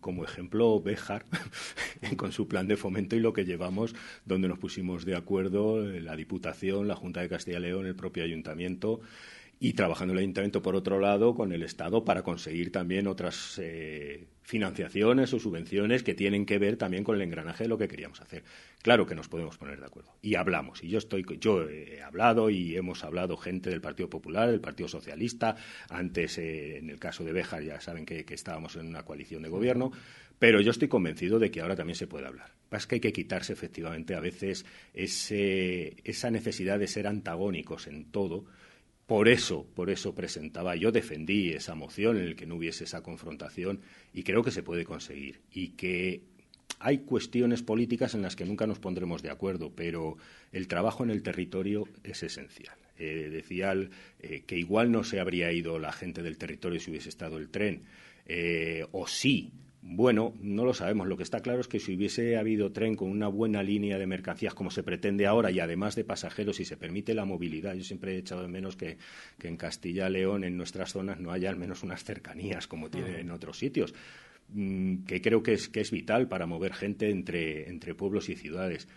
como ejemplo, Béjar, con su plan de fomento y lo que llevamos, donde nos pusimos de acuerdo la Diputación, la Junta de Castilla y León, el propio Ayuntamiento y trabajando el ayuntamiento. Por otro lado con el Estado para conseguir también otras eh, financiaciones o subvenciones que tienen que ver también con el engranaje de lo que queríamos hacer. Claro que nos podemos poner de acuerdo. Y hablamos. Y yo estoy yo he hablado y hemos hablado gente del Partido Popular, del Partido Socialista, antes eh, en el caso de Béjar ya saben que, estábamos en una coalición de gobierno, pero yo estoy convencido de que ahora también se puede hablar. Es que hay que quitarse efectivamente a veces esa necesidad de ser antagónicos en todo por eso, por eso presentaba, yo defendí esa moción en la que no hubiese esa confrontación y creo que se puede conseguir y que hay cuestiones políticas en las que nunca nos pondremos de acuerdo, pero el trabajo en el territorio es esencial. Eh, decía eh, que igual no se habría ido la gente del territorio si hubiese estado el tren, eh, o sí, bueno, no lo sabemos. Lo que está claro es que si hubiese habido tren con una buena línea de mercancías como se pretende ahora y además de pasajeros y se permite la movilidad, yo siempre he echado de menos que, en Castilla-León, en nuestras zonas, no haya al menos unas cercanías como tiene en otros sitios, mm, que creo que es, que es vital para mover gente entre, entre pueblos y ciudades.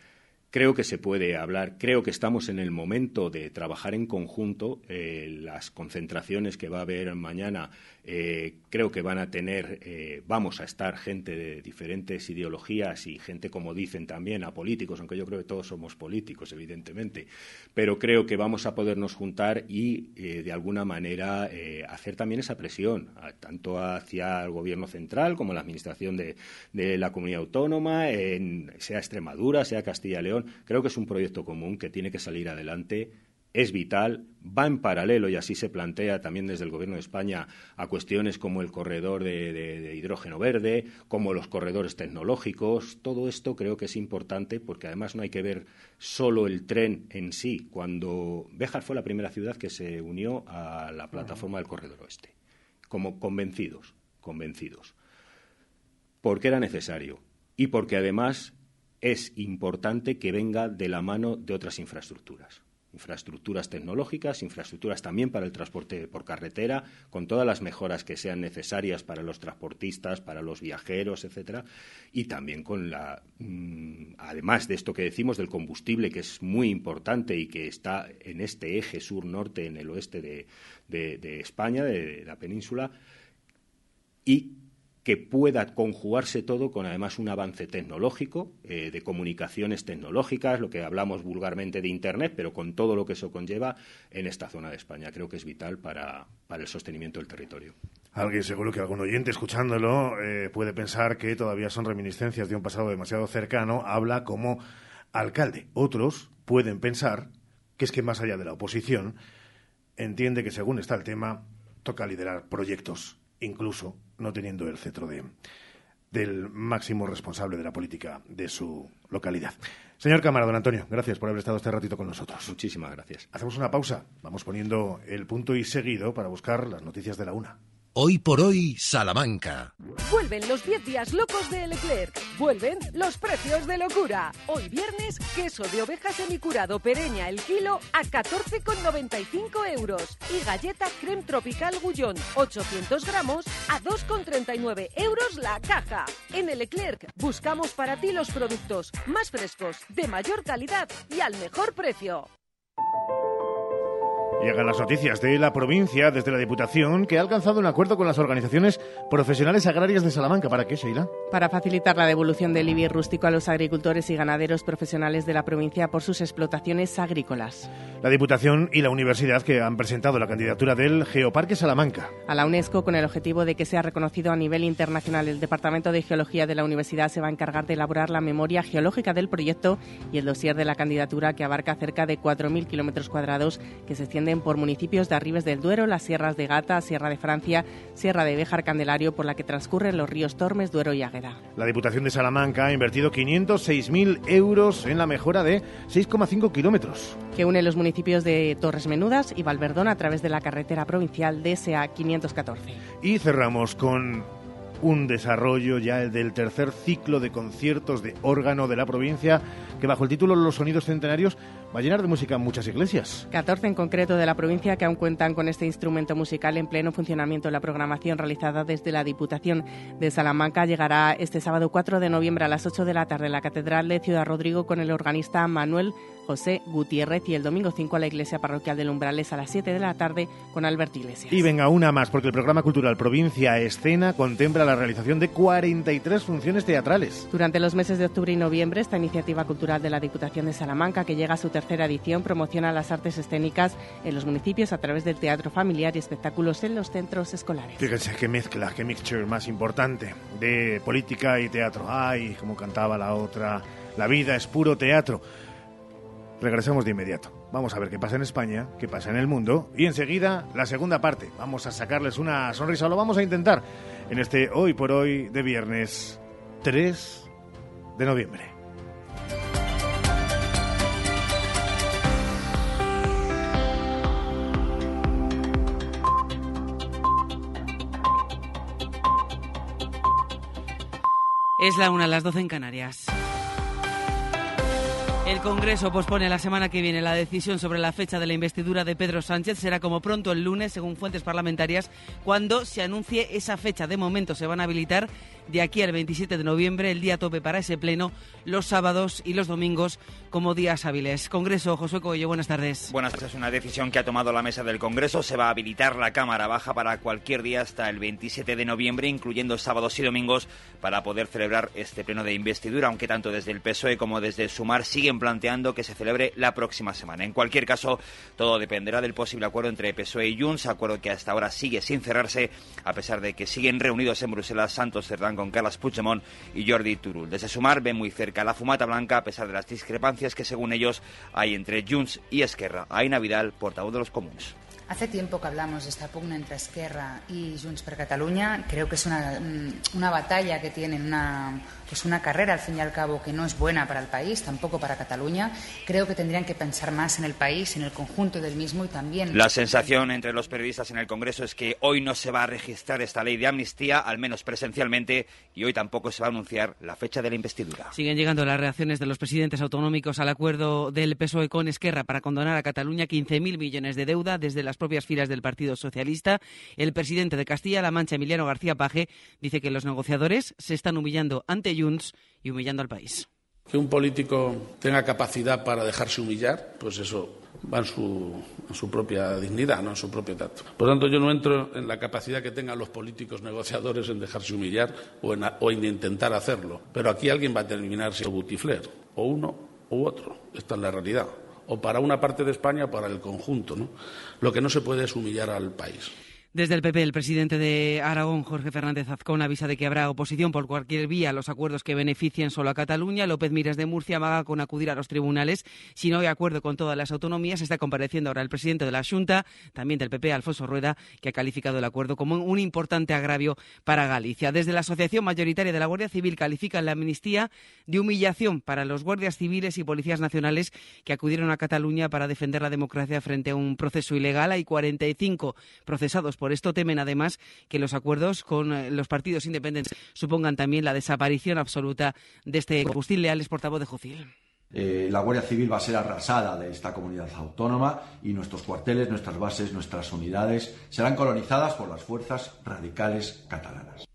Creo que se puede hablar, creo que estamos en el momento de trabajar en conjunto. Eh, las concentraciones que va a haber mañana eh, creo que van a tener, eh, vamos a estar gente de diferentes ideologías y gente, como dicen también, a políticos, aunque yo creo que todos somos políticos, evidentemente, pero creo que vamos a podernos juntar y, de alguna manera, hacer también esa presión, tanto hacia el Gobierno central como la Administración de, de la Comunidad Autónoma, en, sea Extremadura, sea Castilla-León Creo que es un proyecto común que tiene que salir adelante es vital, va en paralelo, y así se plantea también desde el Gobierno de España, a cuestiones como el corredor de, hidrógeno verde, como los corredores tecnológicos. Todo esto creo que es importante porque además no hay que ver solo el tren en sí. Cuando Béjar fue la primera ciudad que se unió a la plataforma del corredor oeste, como convencidos, convencidos. Porque era necesario y porque además es importante que venga de la mano de otras infraestructuras. Infraestructuras tecnológicas, infraestructuras también para el transporte por carretera, con todas las mejoras que sean necesarias para los transportistas, para los viajeros, etcétera, y también con la, mm, además de esto que decimos del combustible, que es muy importante y que está en este eje sur-norte, en el oeste de España, de la península, y que pueda conjugarse todo con además un avance tecnológico, eh, de comunicaciones tecnológicas, lo que hablamos vulgarmente de Internet, pero con todo lo que eso conlleva en esta zona de España. Creo que es vital para, el sostenimiento del territorio. Alguien, seguro que algún oyente escuchándolo eh, puede pensar que todavía son reminiscencias de un pasado demasiado cercano, habla como alcalde. Otros pueden pensar que es que más allá de la oposición, entiende que según está el tema, toca liderar proyectos incluso no teniendo el cetro de, del máximo responsable de la política de su localidad. Señor Cámara, don Antonio, gracias por haber estado este ratito con nosotros. Muchísimas gracias. Hacemos una pausa. Vamos poniendo el punto y seguido para buscar las noticias de la una. Hoy por hoy, Salamanca. Vuelven los 10 días locos de Leclerc. Vuelven los precios de locura. Hoy viernes, queso de oveja semicurado pereña el kilo a 14,95 euros. Y galleta creme tropical gullón 800 gramos a 2,39 euros la caja. En el Leclerc buscamos para ti los productos más frescos, de mayor calidad y al mejor precio. Llegan las noticias de la provincia desde la Diputación que ha alcanzado un acuerdo con las organizaciones profesionales agrarias de Salamanca. ¿Para qué, Sheila? Para facilitar la devolución del IBI rústico a los agricultores y ganaderos profesionales de la provincia por sus explotaciones agrícolas. La Diputación y la Universidad que han presentado la candidatura del Geoparque Salamanca. A la UNESCO con el objetivo de que sea reconocido a nivel internacional. El Departamento de Geología de la Universidad se va a encargar de elaborar la memoria geológica del proyecto y el dossier de la candidatura que abarca cerca de 4.000 kilómetros cuadrados que se extiende por municipios de Arribes del Duero, las sierras de Gata, Sierra de Francia, Sierra de Béjar Candelario, por la que transcurren los ríos Tormes, Duero y Águeda. La Diputación de Salamanca ha invertido 506.000 euros en la mejora de 6,5 kilómetros. Que une los municipios de Torres Menudas y Valverdón a través de la carretera provincial DSA 514. Y cerramos con un desarrollo ya el del tercer ciclo de conciertos de órgano de la provincia, que bajo el título Los Sonidos Centenarios va a llenar de música muchas iglesias. 14 en concreto de la provincia que aún cuentan con este instrumento musical en pleno funcionamiento. La programación realizada desde la Diputación de Salamanca llegará este sábado 4 de noviembre a las 8 de la tarde en la Catedral de Ciudad Rodrigo con el organista Manuel José Gutiérrez y el domingo 5 a la Iglesia Parroquial del Umbrales a las 7 de la tarde con Albert Iglesias. Y venga una más, porque el programa cultural Provincia Escena contempla la realización de 43 funciones teatrales. Durante los meses de octubre y noviembre, esta iniciativa cultural de la Diputación de Salamanca, que llega a su tercera edición, promociona las artes escénicas en los municipios a través del teatro familiar y espectáculos en los centros escolares. Fíjense qué mezcla, qué mixture más importante de política y teatro. Ay, como cantaba la otra, la vida es puro teatro. Regresamos de inmediato. Vamos a ver qué pasa en España, qué pasa en el mundo y enseguida la segunda parte. Vamos a sacarles una sonrisa, lo vamos a intentar en este hoy por hoy de viernes 3 de noviembre. Es la una, las 12 en Canarias. El Congreso pospone la semana que viene la decisión sobre la fecha de la investidura de Pedro Sánchez. Será como pronto el lunes, según fuentes parlamentarias, cuando se anuncie esa fecha. De momento se van a habilitar de aquí al 27 de noviembre, el día tope para ese pleno, los sábados y los domingos como días hábiles. Congreso, Josué Coello, buenas tardes. Buenas tardes. Es una decisión que ha tomado la mesa del Congreso. Se va a habilitar la Cámara Baja para cualquier día hasta el 27 de noviembre, incluyendo sábados y domingos, para poder celebrar este pleno de investidura, aunque tanto desde el PSOE como desde Sumar siguen planteando que se celebre la próxima semana. En cualquier caso, todo dependerá del posible acuerdo entre PSOE y Junts, acuerdo que hasta ahora sigue sin cerrarse, a pesar de que siguen reunidos en Bruselas Santos Cerdán con Carlas Puigdemont y Jordi Turul. Desde Sumar ven muy cerca la fumata blanca, a pesar de las discrepancias que según ellos hay entre Junts y Esquerra. Aina Vidal, portavoz de los comunes. Hace tiempo que hablamos de esta pugna entre Esquerra y Junts per Cataluña. Creo que es una, una batalla que tienen una, pues una carrera, al fin y al cabo, que no es buena para el país, tampoco para Cataluña. Creo que tendrían que pensar más en el país, en el conjunto del mismo y también. La sensación entre los periodistas en el Congreso es que hoy no se va a registrar esta ley de amnistía, al menos presencialmente, y hoy tampoco se va a anunciar la fecha de la investidura. Siguen llegando las reacciones de los presidentes autonómicos al acuerdo del PSOE con Esquerra para condonar a Cataluña 15.000 millones de deuda desde las propias filas del Partido Socialista. El presidente de Castilla-La Mancha, Emiliano García Paje, dice que los negociadores se están humillando ante Y humillando al país. Que un político tenga capacidad para dejarse humillar, pues eso va en su, en su propia dignidad, no en su propio tacto. Por lo tanto, yo no entro en la capacidad que tengan los políticos negociadores en dejarse humillar o en, o en intentar hacerlo. Pero aquí alguien va a terminar siendo butifler, o uno u otro. Esta es la realidad o para una parte de España o para el conjunto. ¿no? Lo que no se puede es humillar al país. Desde el PP, el presidente de Aragón, Jorge Fernández Azcón, avisa de que habrá oposición por cualquier vía a los acuerdos que beneficien solo a Cataluña. López Miras de Murcia amaga con acudir a los tribunales si no hay acuerdo con todas las autonomías. Está compareciendo ahora el presidente de la Junta, también del PP, Alfonso Rueda, que ha calificado el acuerdo como un importante agravio para Galicia. Desde la Asociación Mayoritaria de la Guardia Civil califican la amnistía de humillación para los guardias civiles y policías nacionales que acudieron a Cataluña para defender la democracia frente a un proceso ilegal. Hay 45 procesados por esto temen además que los acuerdos con eh, los partidos independientes supongan también la desaparición absoluta de este combustible. Leales, portavoz de Jocil. Eh, la Guardia Civil va a ser arrasada de esta comunidad autónoma y nuestros cuarteles, nuestras bases, nuestras unidades serán colonizadas por las fuerzas radicales catalanas.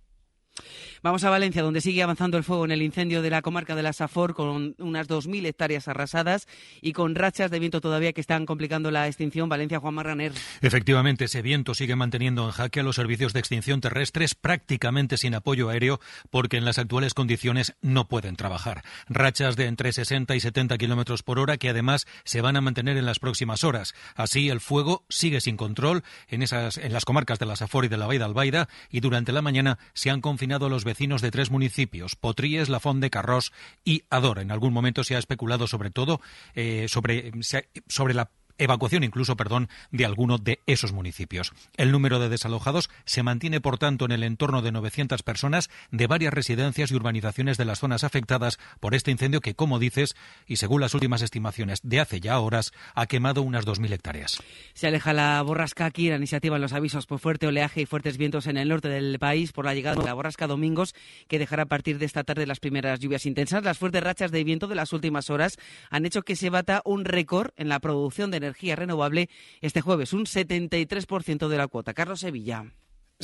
Vamos a Valencia, donde sigue avanzando el fuego en el incendio de la comarca de la Safor, con unas 2.000 hectáreas arrasadas y con rachas de viento todavía que están complicando la extinción. Valencia, Juan Marraner. Efectivamente, ese viento sigue manteniendo en jaque a los servicios de extinción terrestres prácticamente sin apoyo aéreo, porque en las actuales condiciones no pueden trabajar. Rachas de entre 60 y 70 kilómetros por hora que además se van a mantener en las próximas horas. Así, el fuego sigue sin control en, esas, en las comarcas de la Safor y de la Baida Albaida y durante la mañana se han confinado los vecinos de tres municipios, Potríes, Lafón de Carrós y Ador. En algún momento se ha especulado sobre todo eh, sobre, sobre la evacuación incluso, perdón, de alguno de esos municipios. El número de desalojados se mantiene, por tanto, en el entorno de 900 personas de varias residencias y urbanizaciones de las zonas afectadas por este incendio que, como dices, y según las últimas estimaciones de hace ya horas, ha quemado unas 2.000 hectáreas. Se aleja la borrasca aquí, la iniciativa en los avisos por fuerte oleaje y fuertes vientos en el norte del país por la llegada de la borrasca Domingos, que dejará a partir de esta tarde las primeras lluvias intensas. Las fuertes rachas de viento de las últimas horas han hecho que se bata un récord en la producción de energía renovable este jueves, un 73% de la cuota. Carlos Sevilla.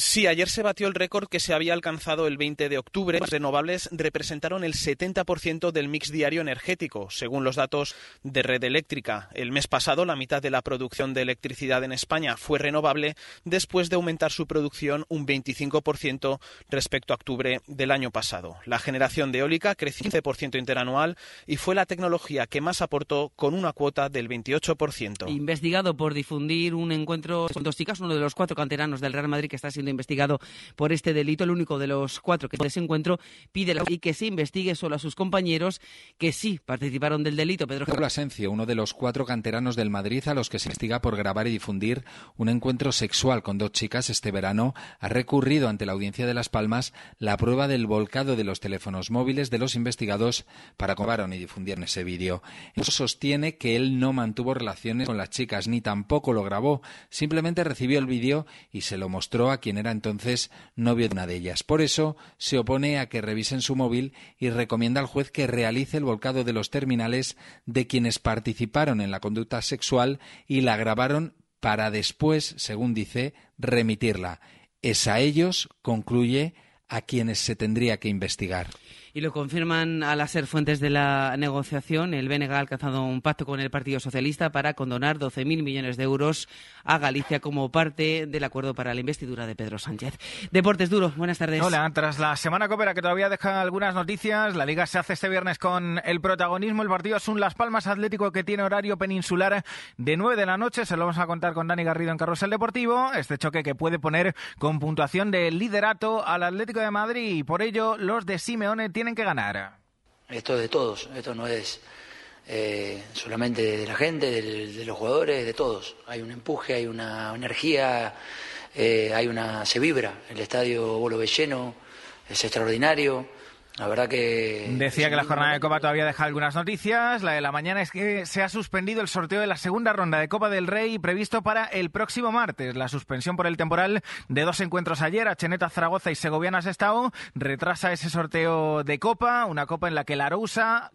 Sí, ayer se batió el récord que se había alcanzado el 20 de octubre. Las renovables representaron el 70% del mix diario energético, según los datos de Red Eléctrica. El mes pasado, la mitad de la producción de electricidad en España fue renovable después de aumentar su producción un 25% respecto a octubre del año pasado. La generación de eólica creció 15% interanual y fue la tecnología que más aportó con una cuota del 28%. Investigado por difundir un encuentro con dos chicas, uno de los cuatro canteranos del Real Madrid que está siendo investigado por este delito. El único de los cuatro que ese encuentro pide y que se investigue solo a sus compañeros que sí participaron del delito. Pedro Asencio, uno de los cuatro canteranos del Madrid a los que se investiga por grabar y difundir un encuentro sexual con dos chicas este verano, ha recurrido ante la audiencia de Las Palmas la prueba del volcado de los teléfonos móviles de los investigados para comprobar y difundieron ese vídeo. Eso sostiene que él no mantuvo relaciones con las chicas ni tampoco lo grabó, simplemente recibió el vídeo y se lo mostró a quien era entonces novio de una de ellas. Por eso se opone a que revisen su móvil y recomienda al juez que realice el volcado de los terminales de quienes participaron en la conducta sexual y la grabaron para después, según dice, remitirla. Es a ellos, concluye, a quienes se tendría que investigar. Y lo confirman al ser fuentes de la negociación. El BNG ha alcanzado un pacto con el Partido Socialista para condonar 12.000 millones de euros a Galicia como parte del acuerdo para la investidura de Pedro Sánchez. Deportes Duro, buenas tardes. Hola, tras la semana copera que todavía deja algunas noticias, la Liga se hace este viernes con el protagonismo. El partido es un Las Palmas Atlético que tiene horario peninsular de 9 de la noche. Se lo vamos a contar con Dani Garrido en Carrusel Deportivo. Este choque que puede poner con puntuación de liderato al Atlético de Madrid y por ello los de Simeone tienen que ganar. Esto es de todos, esto no es eh, solamente de la gente, de, los jugadores, de todos. Hay un empuje, hay una energía, eh, hay una se vibra. El estadio vuelo lleno, es extraordinario. La verdad que... Decía que la jornada de Copa todavía deja algunas noticias. La de la mañana es que se ha suspendido el sorteo de la segunda ronda de Copa del Rey previsto para el próximo martes. La suspensión por el temporal de dos encuentros ayer, Acheneta, Zaragoza y Segoviana Sestao, retrasa ese sorteo de Copa, una Copa en la que la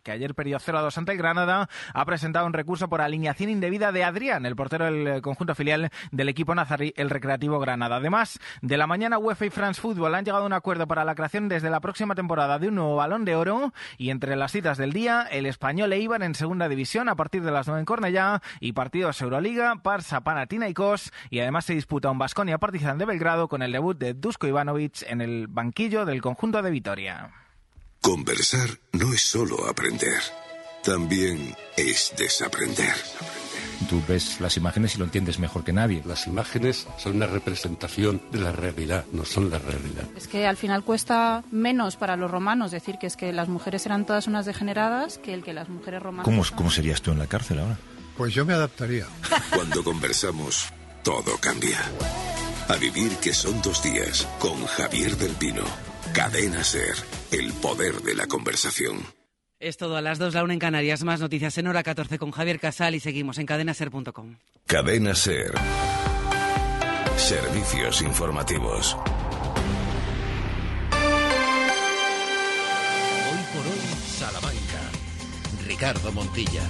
que ayer perdió 0 a 2 ante el Granada, ha presentado un recurso por alineación indebida de Adrián, el portero del conjunto filial del equipo nazarí, el Recreativo Granada. Además, de la mañana UEFA y France Football han llegado a un acuerdo para la creación desde la próxima temporada de un nuevo balón de oro y entre las citas del día, el español e Iban en segunda división a partir de las 9 en Cornellá y partidos Euroliga, Parsa, Panathinaikos y además se disputa un Basconia Partizan de Belgrado con el debut de Dusko Ivanovic en el banquillo del conjunto de Vitoria. Conversar no es solo aprender, también es desaprender. Tú ves las imágenes y lo entiendes mejor que nadie. Las imágenes son una representación de la realidad, no son la realidad. Es que al final cuesta menos para los romanos decir que es que las mujeres eran todas unas degeneradas que el que las mujeres romanas... ¿Cómo, cómo serías tú en la cárcel ahora? Pues yo me adaptaría. Cuando conversamos, todo cambia. A vivir que son dos días con Javier del Pino. Cadena Ser, el poder de la conversación. Es todo a las 2, la una en Canarias. Más noticias en hora 14 con Javier Casal y seguimos en cadenaser.com. Cadena Ser. Servicios informativos. Hoy por hoy, Salamanca. Ricardo Montilla.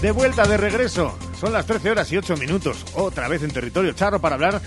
De vuelta, de regreso. Son las 13 horas y 8 minutos. Otra vez en territorio charro para hablar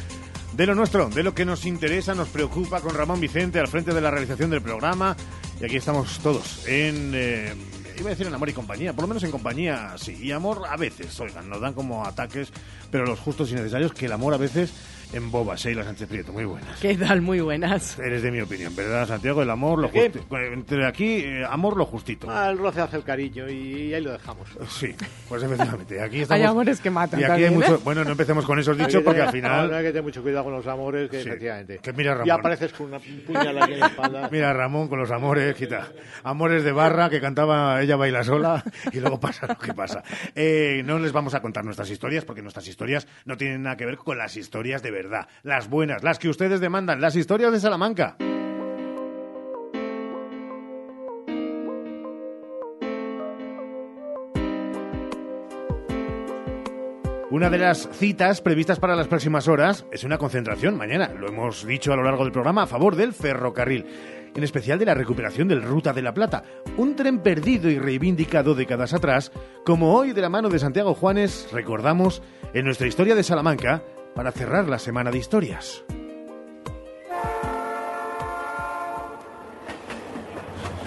de lo nuestro, de lo que nos interesa, nos preocupa con Ramón Vicente al frente de la realización del programa. Y aquí estamos todos en... Eh, iba a decir en amor y compañía, por lo menos en compañía sí. Y amor a veces, oigan, nos dan como ataques, pero los justos y necesarios, que el amor a veces en Boba, Sheila Sánchez Prieto. Muy buenas. ¿Qué tal? Muy buenas. Eres de mi opinión, ¿verdad, Santiago? El amor, lo justito. Entre aquí, eh, amor, lo justito. Ah, el roce hace el cariño y ahí lo dejamos. Sí, pues efectivamente. Aquí estamos... Hay amores que matan Y aquí hay también, ¿eh? mucho... Bueno, no empecemos con esos dichos que porque al final... hay que tener mucho cuidado con los amores, que Sí. efectivamente. Que mira, Ramón. Ya apareces con una puñal aquí en la espalda. Mira, Ramón con los amores, quita. Amores de barra que cantaba Ella baila sola y luego pasa lo que pasa. Eh, no les vamos a contar nuestras historias porque nuestras historias no tienen nada que ver con las historias de Las buenas, las que ustedes demandan, las historias de Salamanca. Una de las citas previstas para las próximas horas es una concentración mañana, lo hemos dicho a lo largo del programa, a favor del ferrocarril, en especial de la recuperación del Ruta de la Plata, un tren perdido y reivindicado décadas atrás, como hoy de la mano de Santiago Juanes recordamos en nuestra historia de Salamanca para cerrar la semana de historias.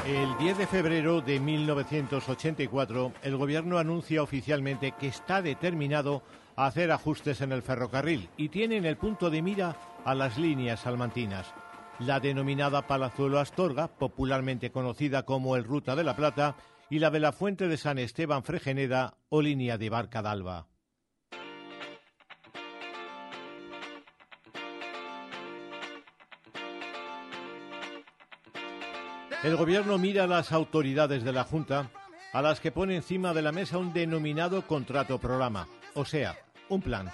El 10 de febrero de 1984, el gobierno anuncia oficialmente que está determinado a hacer ajustes en el ferrocarril y tiene en el punto de mira a las líneas salmantinas. La denominada Palazuelo Astorga, popularmente conocida como el Ruta de la Plata, y la de la Fuente de San Esteban Fregeneda o línea de Barca d'Alba. El gobierno mira a las autoridades de la Junta, a las que pone encima de la mesa un denominado contrato programa, o sea, un plan,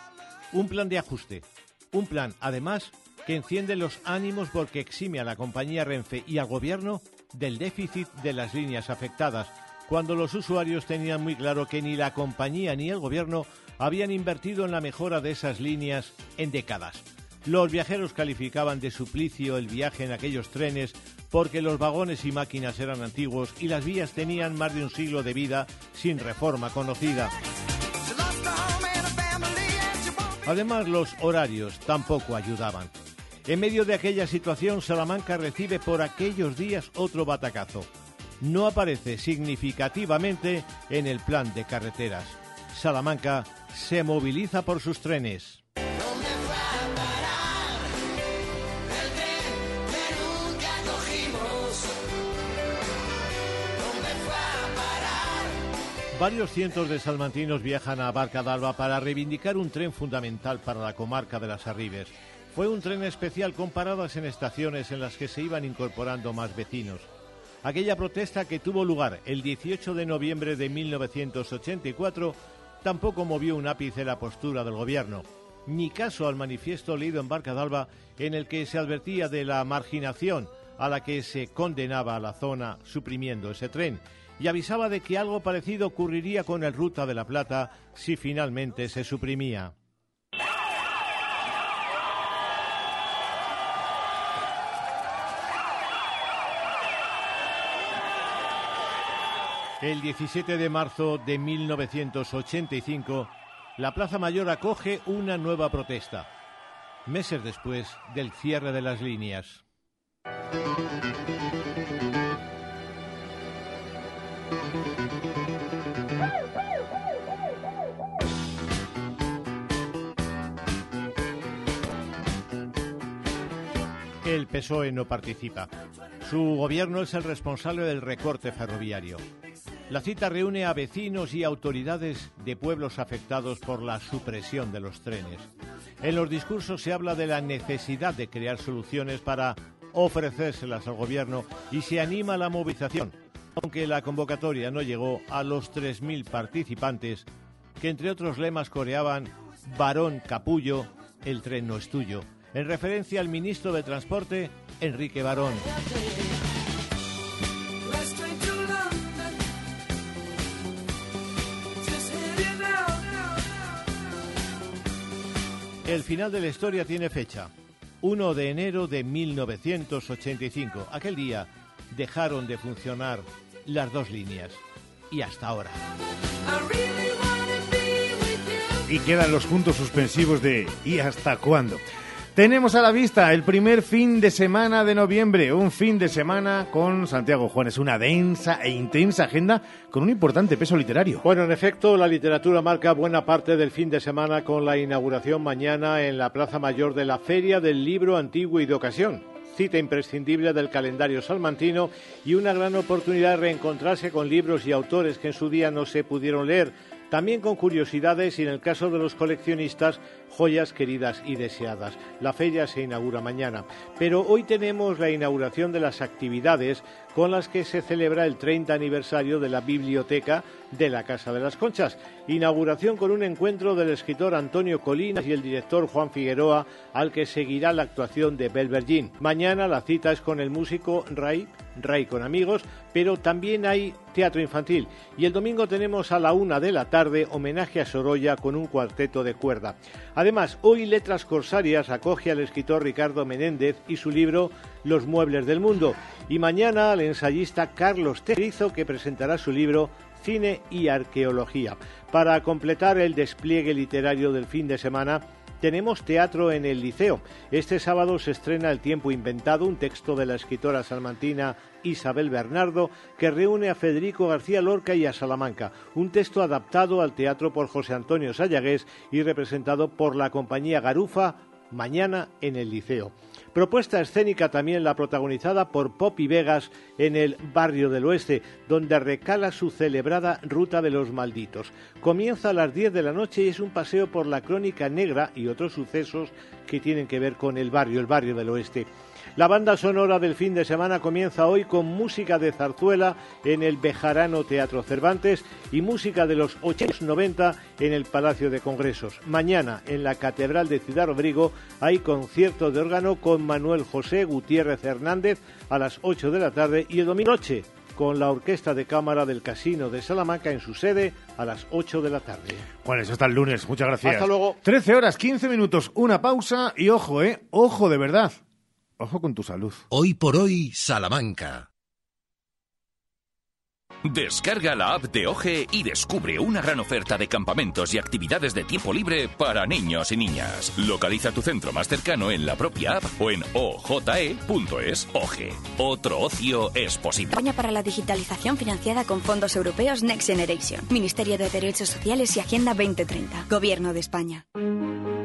un plan de ajuste, un plan, además, que enciende los ánimos porque exime a la compañía Renfe y al gobierno del déficit de las líneas afectadas, cuando los usuarios tenían muy claro que ni la compañía ni el gobierno habían invertido en la mejora de esas líneas en décadas. Los viajeros calificaban de suplicio el viaje en aquellos trenes porque los vagones y máquinas eran antiguos y las vías tenían más de un siglo de vida sin reforma conocida. Además, los horarios tampoco ayudaban. En medio de aquella situación, Salamanca recibe por aquellos días otro batacazo. No aparece significativamente en el plan de carreteras. Salamanca se moviliza por sus trenes. Varios cientos de salmantinos viajan a Barca d'Alba para reivindicar un tren fundamental para la comarca de las Arribes. Fue un tren especial con paradas en estaciones en las que se iban incorporando más vecinos. Aquella protesta que tuvo lugar el 18 de noviembre de 1984 tampoco movió un ápice la postura del gobierno, ni caso al manifiesto leído en Barca d'Alba en el que se advertía de la marginación a la que se condenaba la zona suprimiendo ese tren y avisaba de que algo parecido ocurriría con el Ruta de la Plata si finalmente se suprimía. El 17 de marzo de 1985, la Plaza Mayor acoge una nueva protesta, meses después del cierre de las líneas. El PSOE no participa. Su gobierno es el responsable del recorte ferroviario. La cita reúne a vecinos y autoridades de pueblos afectados por la supresión de los trenes. En los discursos se habla de la necesidad de crear soluciones para ofrecérselas al gobierno y se anima la movilización, aunque la convocatoria no llegó a los 3.000 participantes que entre otros lemas coreaban Varón Capullo, el tren no es tuyo, en referencia al ministro de Transporte, Enrique Barón. El final de la historia tiene fecha. 1 de enero de 1985. Aquel día dejaron de funcionar las dos líneas. Y hasta ahora. Y quedan los puntos suspensivos de ¿y hasta cuándo? Tenemos a la vista el primer fin de semana de noviembre, un fin de semana con Santiago Juanes, una densa e intensa agenda con un importante peso literario. Bueno, en efecto, la literatura marca buena parte del fin de semana con la inauguración mañana en la Plaza Mayor de la Feria del Libro Antiguo y de Ocasión. Cita imprescindible del calendario salmantino y una gran oportunidad de reencontrarse con libros y autores que en su día no se pudieron leer también con curiosidades y en el caso de los coleccionistas, joyas queridas y deseadas. La feria se inaugura mañana, pero hoy tenemos la inauguración de las actividades con las que se celebra el 30 aniversario de la biblioteca de la Casa de las Conchas. Inauguración con un encuentro del escritor Antonio Colinas y el director Juan Figueroa, al que seguirá la actuación de Belvergín. Mañana la cita es con el músico Ray, Ray con amigos, pero también hay teatro infantil. Y el domingo tenemos a la una de la tarde homenaje a Sorolla con un cuarteto de cuerda. Además, hoy Letras Corsarias acoge al escritor Ricardo Menéndez y su libro Los Muebles del Mundo. Y mañana al ensayista Carlos Terizo que presentará su libro Cine y Arqueología. Para completar el despliegue literario del fin de semana, tenemos teatro en el Liceo. Este sábado se estrena El tiempo inventado, un texto de la escritora salmantina Isabel Bernardo, que reúne a Federico García Lorca y a Salamanca. Un texto adaptado al teatro por José Antonio Sayagués y representado por la compañía Garufa mañana en el Liceo. Propuesta escénica también la protagonizada por Poppy Vegas en el barrio del oeste, donde recala su celebrada Ruta de los Malditos. Comienza a las 10 de la noche y es un paseo por la crónica negra y otros sucesos que tienen que ver con el barrio, el barrio del oeste. La banda sonora del fin de semana comienza hoy con música de zarzuela en el Bejarano Teatro Cervantes y música de los 80-90 en el Palacio de Congresos. Mañana en la Catedral de Ciudad Rodrigo hay concierto de órgano con Manuel José Gutiérrez Hernández a las 8 de la tarde y el domingo noche con la Orquesta de Cámara del Casino de Salamanca en su sede a las 8 de la tarde. Bueno, eso hasta el lunes. Muchas gracias. Hasta luego. 13 horas, 15 minutos, una pausa y ojo, ¿eh? Ojo de verdad. Ojo con tu salud. Hoy por hoy, Salamanca. Descarga la app de OGE y descubre una gran oferta de campamentos y actividades de tiempo libre para niños y niñas. Localiza tu centro más cercano en la propia app o en oje.es. OGE. Otro ocio es posible. Campaña para la digitalización financiada con fondos europeos Next Generation. Ministerio de Derechos Sociales y Agenda 2030. Gobierno de España.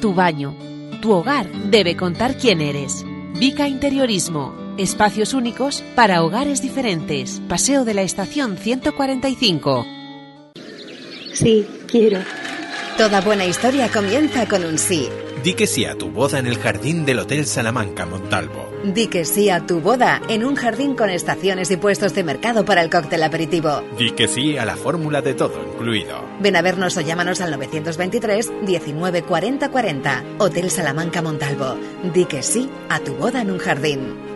tu baño, tu hogar debe contar quién eres. Vica Interiorismo. Espacios únicos para hogares diferentes. Paseo de la Estación 145. Sí, quiero. Toda buena historia comienza con un sí. Di que sí a tu boda en el jardín del Hotel Salamanca Montalvo. Di que sí a tu boda en un jardín con estaciones y puestos de mercado para el cóctel aperitivo. Di que sí a la fórmula de todo incluido. Ven a vernos o llámanos al 923 19 40 40. Hotel Salamanca Montalvo. Di que sí a tu boda en un jardín.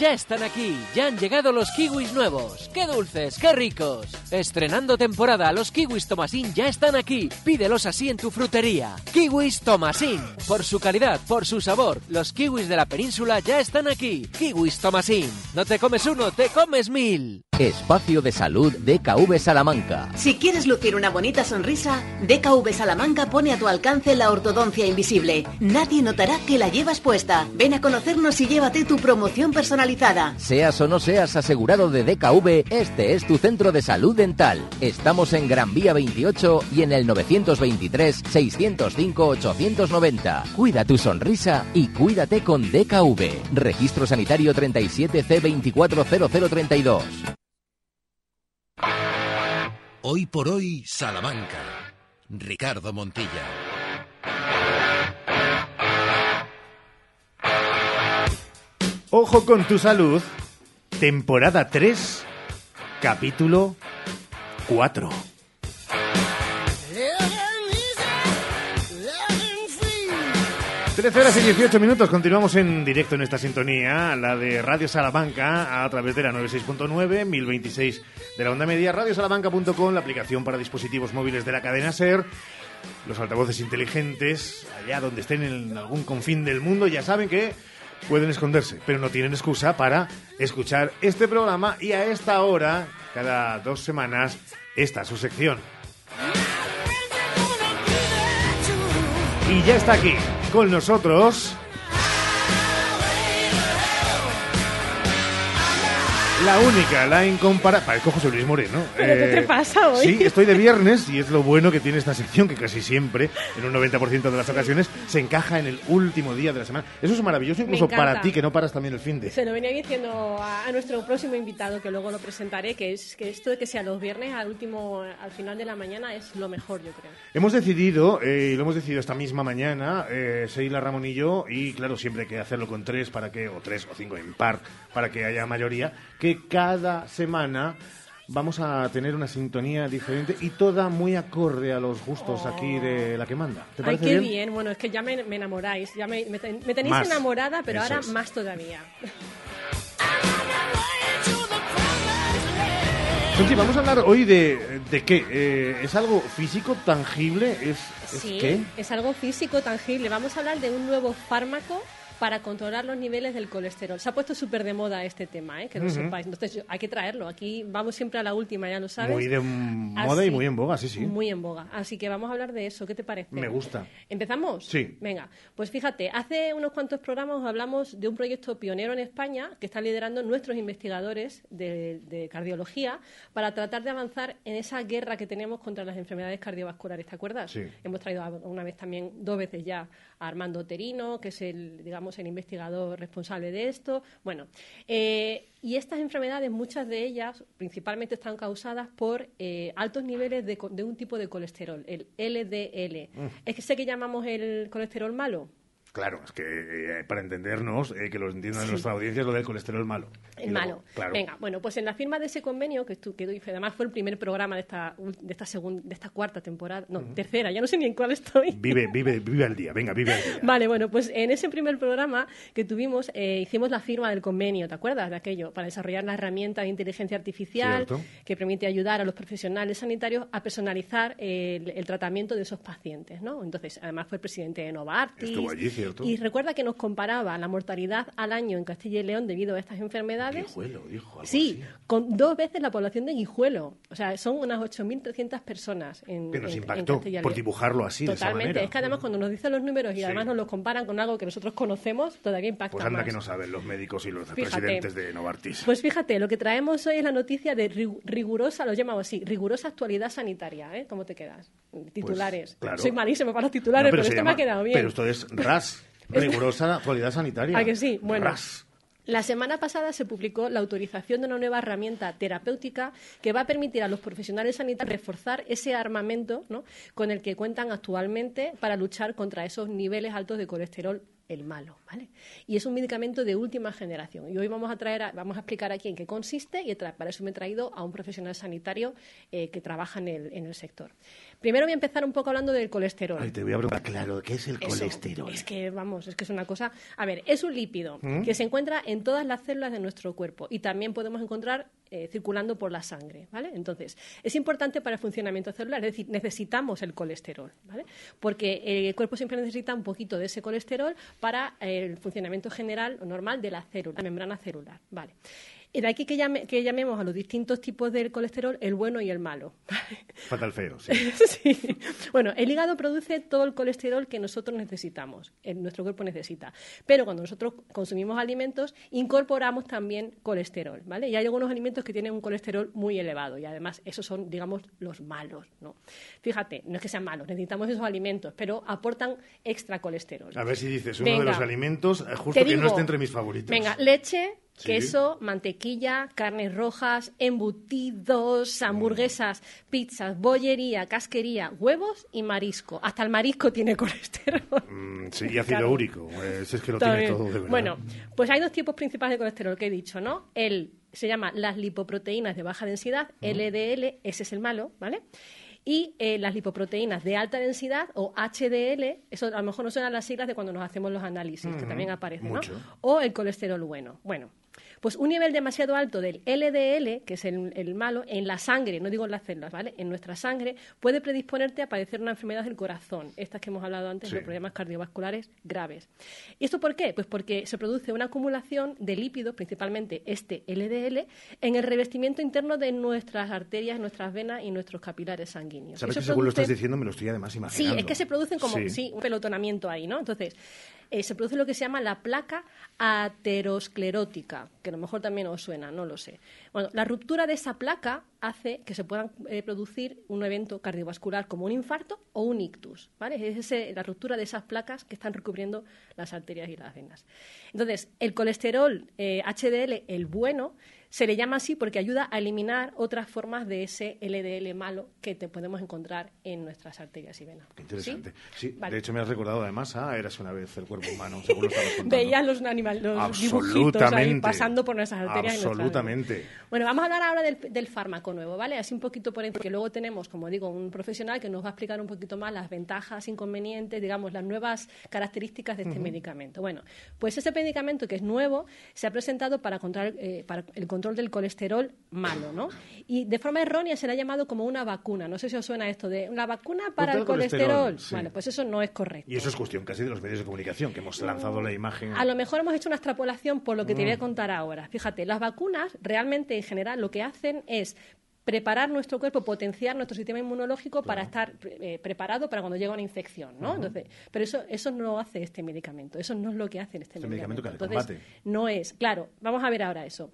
Ya están aquí, ya han llegado los kiwis nuevos. ¡Qué dulces, qué ricos! Estrenando temporada, los kiwis Tomasín ya están aquí. Pídelos así en tu frutería. Kiwis Tomasín. Por su calidad, por su sabor, los kiwis de la península ya están aquí. Kiwis Tomasín. No te comes uno, te comes mil. Espacio de Salud DKV Salamanca. Si quieres lucir una bonita sonrisa, DKV Salamanca pone a tu alcance la ortodoncia invisible. Nadie notará que la llevas puesta. Ven a conocernos y llévate tu promoción personalizada. Seas o no seas asegurado de DKV, este es tu centro de salud dental. Estamos en Gran Vía 28 y en el 923 605 890. Cuida tu sonrisa y cuídate con DKV. Registro Sanitario 37C240032. Hoy por hoy, Salamanca. Ricardo Montilla. Ojo con tu salud. Temporada 3, capítulo 4. 13 horas y 18 minutos, continuamos en directo en esta sintonía, la de Radio Salamanca, a través de la 96.9, 1026 de la onda media, radiosalamanca.com, la aplicación para dispositivos móviles de la cadena SER, los altavoces inteligentes, allá donde estén en algún confín del mundo, ya saben que pueden esconderse, pero no tienen excusa para escuchar este programa y a esta hora, cada dos semanas, esta su sección. Y ya está aquí, con nosotros. La única, la incomparable. Parezco José Luis Moreno. ¿Pero qué te pasa hoy? Sí, estoy de viernes y es lo bueno que tiene esta sección, que casi siempre, en un 90% de las ocasiones, se encaja en el último día de la semana. Eso es maravilloso incluso para ti, que no paras también el fin de. Se lo venía diciendo a, a nuestro próximo invitado, que luego lo presentaré, que es que esto de que sea los viernes al último, al final de la mañana es lo mejor, yo creo. Hemos decidido, eh, y lo hemos decidido esta misma mañana, eh, Seila Ramón y yo, y claro, siempre hay que hacerlo con tres, para que, o tres o cinco en par, para que haya mayoría, que cada semana vamos a tener una sintonía diferente y toda muy acorde a los gustos aquí de la que manda. ¿Te Ay, parece qué bien? bien. Bueno, es que ya me, me enamoráis, ya me, me ten- me tenéis Más. enamorada, pero Eso ahora es. más todavía. Sonchi, vamos a hablar hoy de, de qué. Eh, ¿Es algo físico, tangible? ¿Es, es Sí, qué? es algo físico, tangible. Vamos a hablar de un nuevo fármaco para controlar los niveles del colesterol. Se ha puesto súper de moda este tema, ¿eh? que lo Ujú. sepáis. Entonces, yo- hay que traerlo. Aquí vamos siempre a la última, ya lo sabes. Muy de moda y muy en boga, sí, sí. Muy en boga. Así que vamos a hablar de eso. ¿Qué te parece? Me gusta. ¿Empezamos? Sí. Venga, pues fíjate, hace unos cuantos programas hablamos de un proyecto pionero en España que están liderando nuestros investigadores de, de cardiología para tratar de avanzar en esa guerra que tenemos contra las enfermedades cardiovasculares, ¿te acuerdas? Sí. Hemos traído una vez también, dos veces ya, a Armando Terino, que es el, digamos, el investigador responsable de esto. Bueno, eh, y estas enfermedades, muchas de ellas, principalmente están causadas por eh, altos niveles de, de un tipo de colesterol, el LDL. Mm. Es que sé que llamamos el colesterol malo. Claro, es que eh, para entendernos, eh, que lo entiendan Sí. nuestra audiencia, es lo del colesterol malo. El luego, malo. Claro. Venga, bueno, pues en la firma de ese convenio, que, estu- que además fue el primer programa de esta, de esta, segun- de esta cuarta temporada, no, tercera, ya no sé ni en cuál estoy. Vive, vive, vive al día, venga, vive al día. Vale, bueno, pues en ese primer programa que tuvimos, eh, hicimos la firma del convenio, ¿te acuerdas de aquello? Para desarrollar la herramienta de inteligencia artificial Cierto. que permite ayudar a los profesionales sanitarios a personalizar el, el tratamiento de esos pacientes, ¿no? Entonces, además fue el presidente de Novartis. Estuvo allí, cierto. Y recuerda que nos comparaba la mortalidad al año en Castilla y León debido a estas enfermedades. Guijuelo, dijo algo Sí, con dos veces la población de Guijuelo. O sea, son unas 8.300 personas en, Que nos en- en impactó Castilla y por León. dibujarlo así, de esa Totalmente. manera. Es que además cuando nos dicen los números y Sí. además nos los comparan con algo que nosotros conocemos, todavía impacta Pues anda más. que no saben los médicos y los Fíjate. presidentes de Novartis. Pues fíjate, lo que traemos hoy es la noticia de ri- rigurosa, lo llamamos así, rigurosa actualidad sanitaria, ¿eh? ¿Cómo te quedas? Titulares. Pues, claro. Soy malísimo para los titulares, No, pero, se este me llama- ha quedado bien. Pero esto es RAS, rigurosa actualidad sanitaria. ¿A que sí? Bueno. RAS. La semana pasada se publicó la autorización de una nueva herramienta terapéutica que va a permitir a los profesionales sanitarios reforzar ese armamento ¿no? con el que cuentan actualmente para luchar contra esos niveles altos de colesterol el malo, ¿vale? Y es un medicamento de última generación. Y hoy vamos a traer, a- vamos a explicar aquí en qué consiste y para eso me he traído a un profesional sanitario eh, que trabaja en el, en el sector. Primero voy a empezar un poco hablando del colesterol. Ay, te voy a preguntar, claro, ¿qué es el Eso, colesterol? Es que, vamos, es que es una cosa... A ver, es un lípido ¿Mm? que se encuentra en todas las células de nuestro cuerpo y también podemos encontrar eh, circulando por la sangre, ¿vale? Entonces, es importante para el funcionamiento celular, es decir, necesitamos el colesterol, ¿vale? Porque eh, el cuerpo siempre necesita un poquito de ese colesterol para el funcionamiento general o normal de la célula, la membrana celular, ¿vale? De aquí que, llame, que llamemos a los distintos tipos del colesterol el bueno y el malo. Fatal feo, sí. sí. Bueno, el hígado produce todo el colesterol que nosotros necesitamos, en nuestro cuerpo necesita. Pero cuando nosotros consumimos alimentos, incorporamos también colesterol, ¿vale? Y hay algunos alimentos que tienen un colesterol muy elevado y además esos son, digamos, los malos, ¿no? Fíjate, no es que sean malos, necesitamos esos alimentos, pero aportan extra colesterol. A ver si dices uno de los alimentos eh, justo que no esté entre mis favoritos. Venga, leche, queso, mantequilla, carnes rojas, embutidos, hamburguesas, pizzas, bollería, casquería, huevos y marisco. Hasta el marisco tiene colesterol. Mm, sí, y ácido úrico. Pues es que lo tiene todo de verdad. Bueno, pues hay dos tipos principales de colesterol que he dicho, ¿no? El se llama las lipoproteínas de baja densidad, LDL, ese es el malo, ¿vale? y eh, las lipoproteínas de alta densidad o HDL, eso a lo mejor no suenan las siglas de cuando nos hacemos los análisis, que también aparecen, ¿no? O el colesterol bueno. Bueno, pues un nivel demasiado alto del LDL, que es el, malo, en la sangre, no digo en las células, ¿vale? En nuestra sangre puede predisponerte a padecer una enfermedad del corazón, estas que hemos hablado antes, de problemas cardiovasculares graves. ¿Y esto por qué? Pues porque se produce una acumulación de lípidos, principalmente este LDL, en el revestimiento interno de nuestras arterias, nuestras venas y nuestros capilares sanguíneos. ¿Sabes que según lo estás diciendo me lo estoy además imaginando? Sí, es que se producen como sí. un pelotonamiento ahí, ¿no? Entonces, eh, se produce lo que se llama la placa aterosclerótica, que a lo mejor también os suena, no lo sé. Bueno, la ruptura de esa placa hace que se puedan eh, producir un evento cardiovascular como un infarto o un ictus, ¿vale? Es la ruptura de esas placas que están recubriendo las arterias y las venas. Entonces, el colesterol HDL, eh, el bueno, se le llama así porque ayuda a eliminar otras formas de ese LDL malo que te podemos encontrar en nuestras arterias y venas. Qué interesante. Sí, de hecho me has recordado además, ah, eras una vez el cuerpo humano, según lo estabas contando. Veías los animales, los dibujitos ahí pasando por nuestras arterias Absolutamente. y nuestras Bueno, vamos a hablar ahora del, fármaco nuevo, ¿vale? Así un poquito por porque luego tenemos, como digo, un profesional que nos va a explicar un poquito más las ventajas, inconvenientes, digamos, las nuevas características de este medicamento. Bueno, pues ese medicamento que es nuevo se ha presentado para, controlar, eh, para el control control del colesterol malo, ¿no? Y de forma errónea se le ha llamado como una vacuna. No sé si os suena esto de una vacuna para el colesterol. Bueno, pues eso no es correcto. Y eso es cuestión casi de los medios de comunicación, que hemos lanzado la imagen. A lo mejor hemos hecho una extrapolación por lo que te voy a mm. contar ahora. Fíjate, las vacunas realmente en general lo que hacen es preparar nuestro cuerpo, potenciar nuestro sistema inmunológico para estar eh, preparado para cuando llega una infección, ¿no? Entonces, pero eso eso no hace este medicamento, eso no es lo que hace este, este medicamento. Entonces, no es, claro, vamos a ver ahora eso.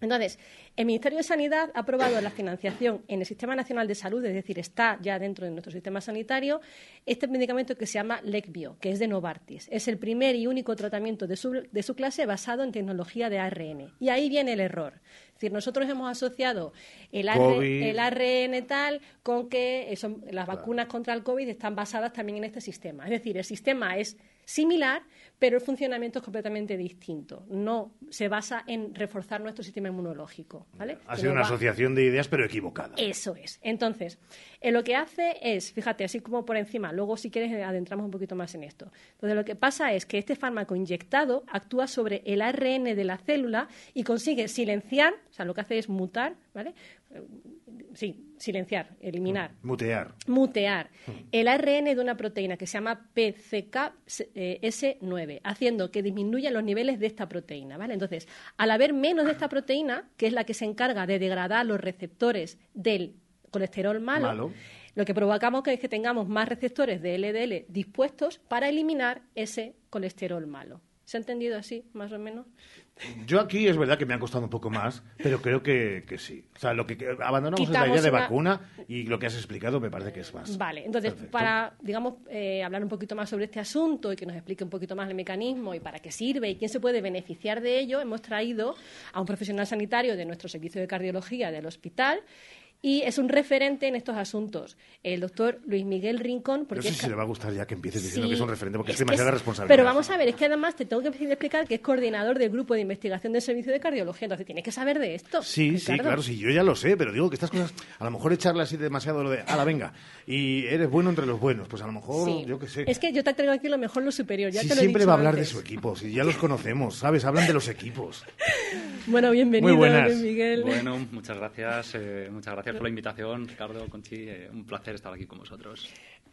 Entonces, el Ministerio de Sanidad ha aprobado la financiación en el Sistema Nacional de Salud, es decir, está ya dentro de nuestro sistema sanitario, este medicamento que se llama Lecbio, que es de Novartis. Es el primer y único tratamiento de su, de su clase basado en tecnología de ARN. Y ahí viene el error. Es decir, nosotros hemos asociado el, ARN, tal con que las vacunas contra el COVID están basadas también en este sistema. Es decir, el sistema es similar, pero el funcionamiento es completamente distinto. No se basa en reforzar nuestro sistema inmunológico. ¿vale? Ha sido una asociación de ideas, pero equivocada. Eso es. Entonces, eh, lo que hace es, fíjate, así como por encima, luego si quieres adentramos un poquito más en esto. Entonces, lo que pasa es que este fármaco inyectado actúa sobre el ARN de la célula y consigue silenciar, o sea, lo que hace es mutar, ¿vale? Sí, silenciar, eliminar. Mm, mutear. Mutear mm. el ARN de una proteína que se llama PCKS9, haciendo que disminuya los niveles de esta proteína, ¿vale? Entonces, al haber menos de esta proteína, que es la que se encarga de degradar los receptores del colesterol malo, lo que provocamos es que tengamos más receptores de LDL dispuestos para eliminar ese colesterol malo. ¿Se ha entendido así, más o menos? Yo aquí es verdad que me ha costado un poco más, pero creo que, que sí. O sea, lo que, abandonamos es la idea de vacuna y lo que has explicado me parece que es más. Vale, entonces, para, digamos, eh, hablar un poquito más sobre este asunto y que nos explique un poquito más el mecanismo y para qué sirve y quién se puede beneficiar de ello, hemos traído a un profesional sanitario de nuestro servicio de cardiología del hospital y es un referente en estos asuntos. El doctor Luis Miguel Rincón. Porque no sé si le va a gustar ya que empieces diciendo que es un referente, porque es, demasiada responsabilidad. Pero vamos a ver, es que además te tengo que explicar que es coordinador del grupo de investigación del servicio de cardiología, entonces tienes que saber de esto. Sí, sí, claro, sí, yo ya lo sé, pero digo que estas cosas, a lo mejor echarle así demasiado lo de, la venga, y eres bueno entre los buenos, pues a lo mejor, yo qué sé. Es que yo te traigo aquí lo mejor, lo superior, ya te lo he siempre va a hablar de su equipo, si ya los conocemos, ¿sabes? Hablan de los equipos. bueno, bienvenido, Luis Miguel. Bueno, muchas gracias, eh, muchas gracias por la invitación Ricardo, Conchi, eh, un placer estar aquí con vosotros.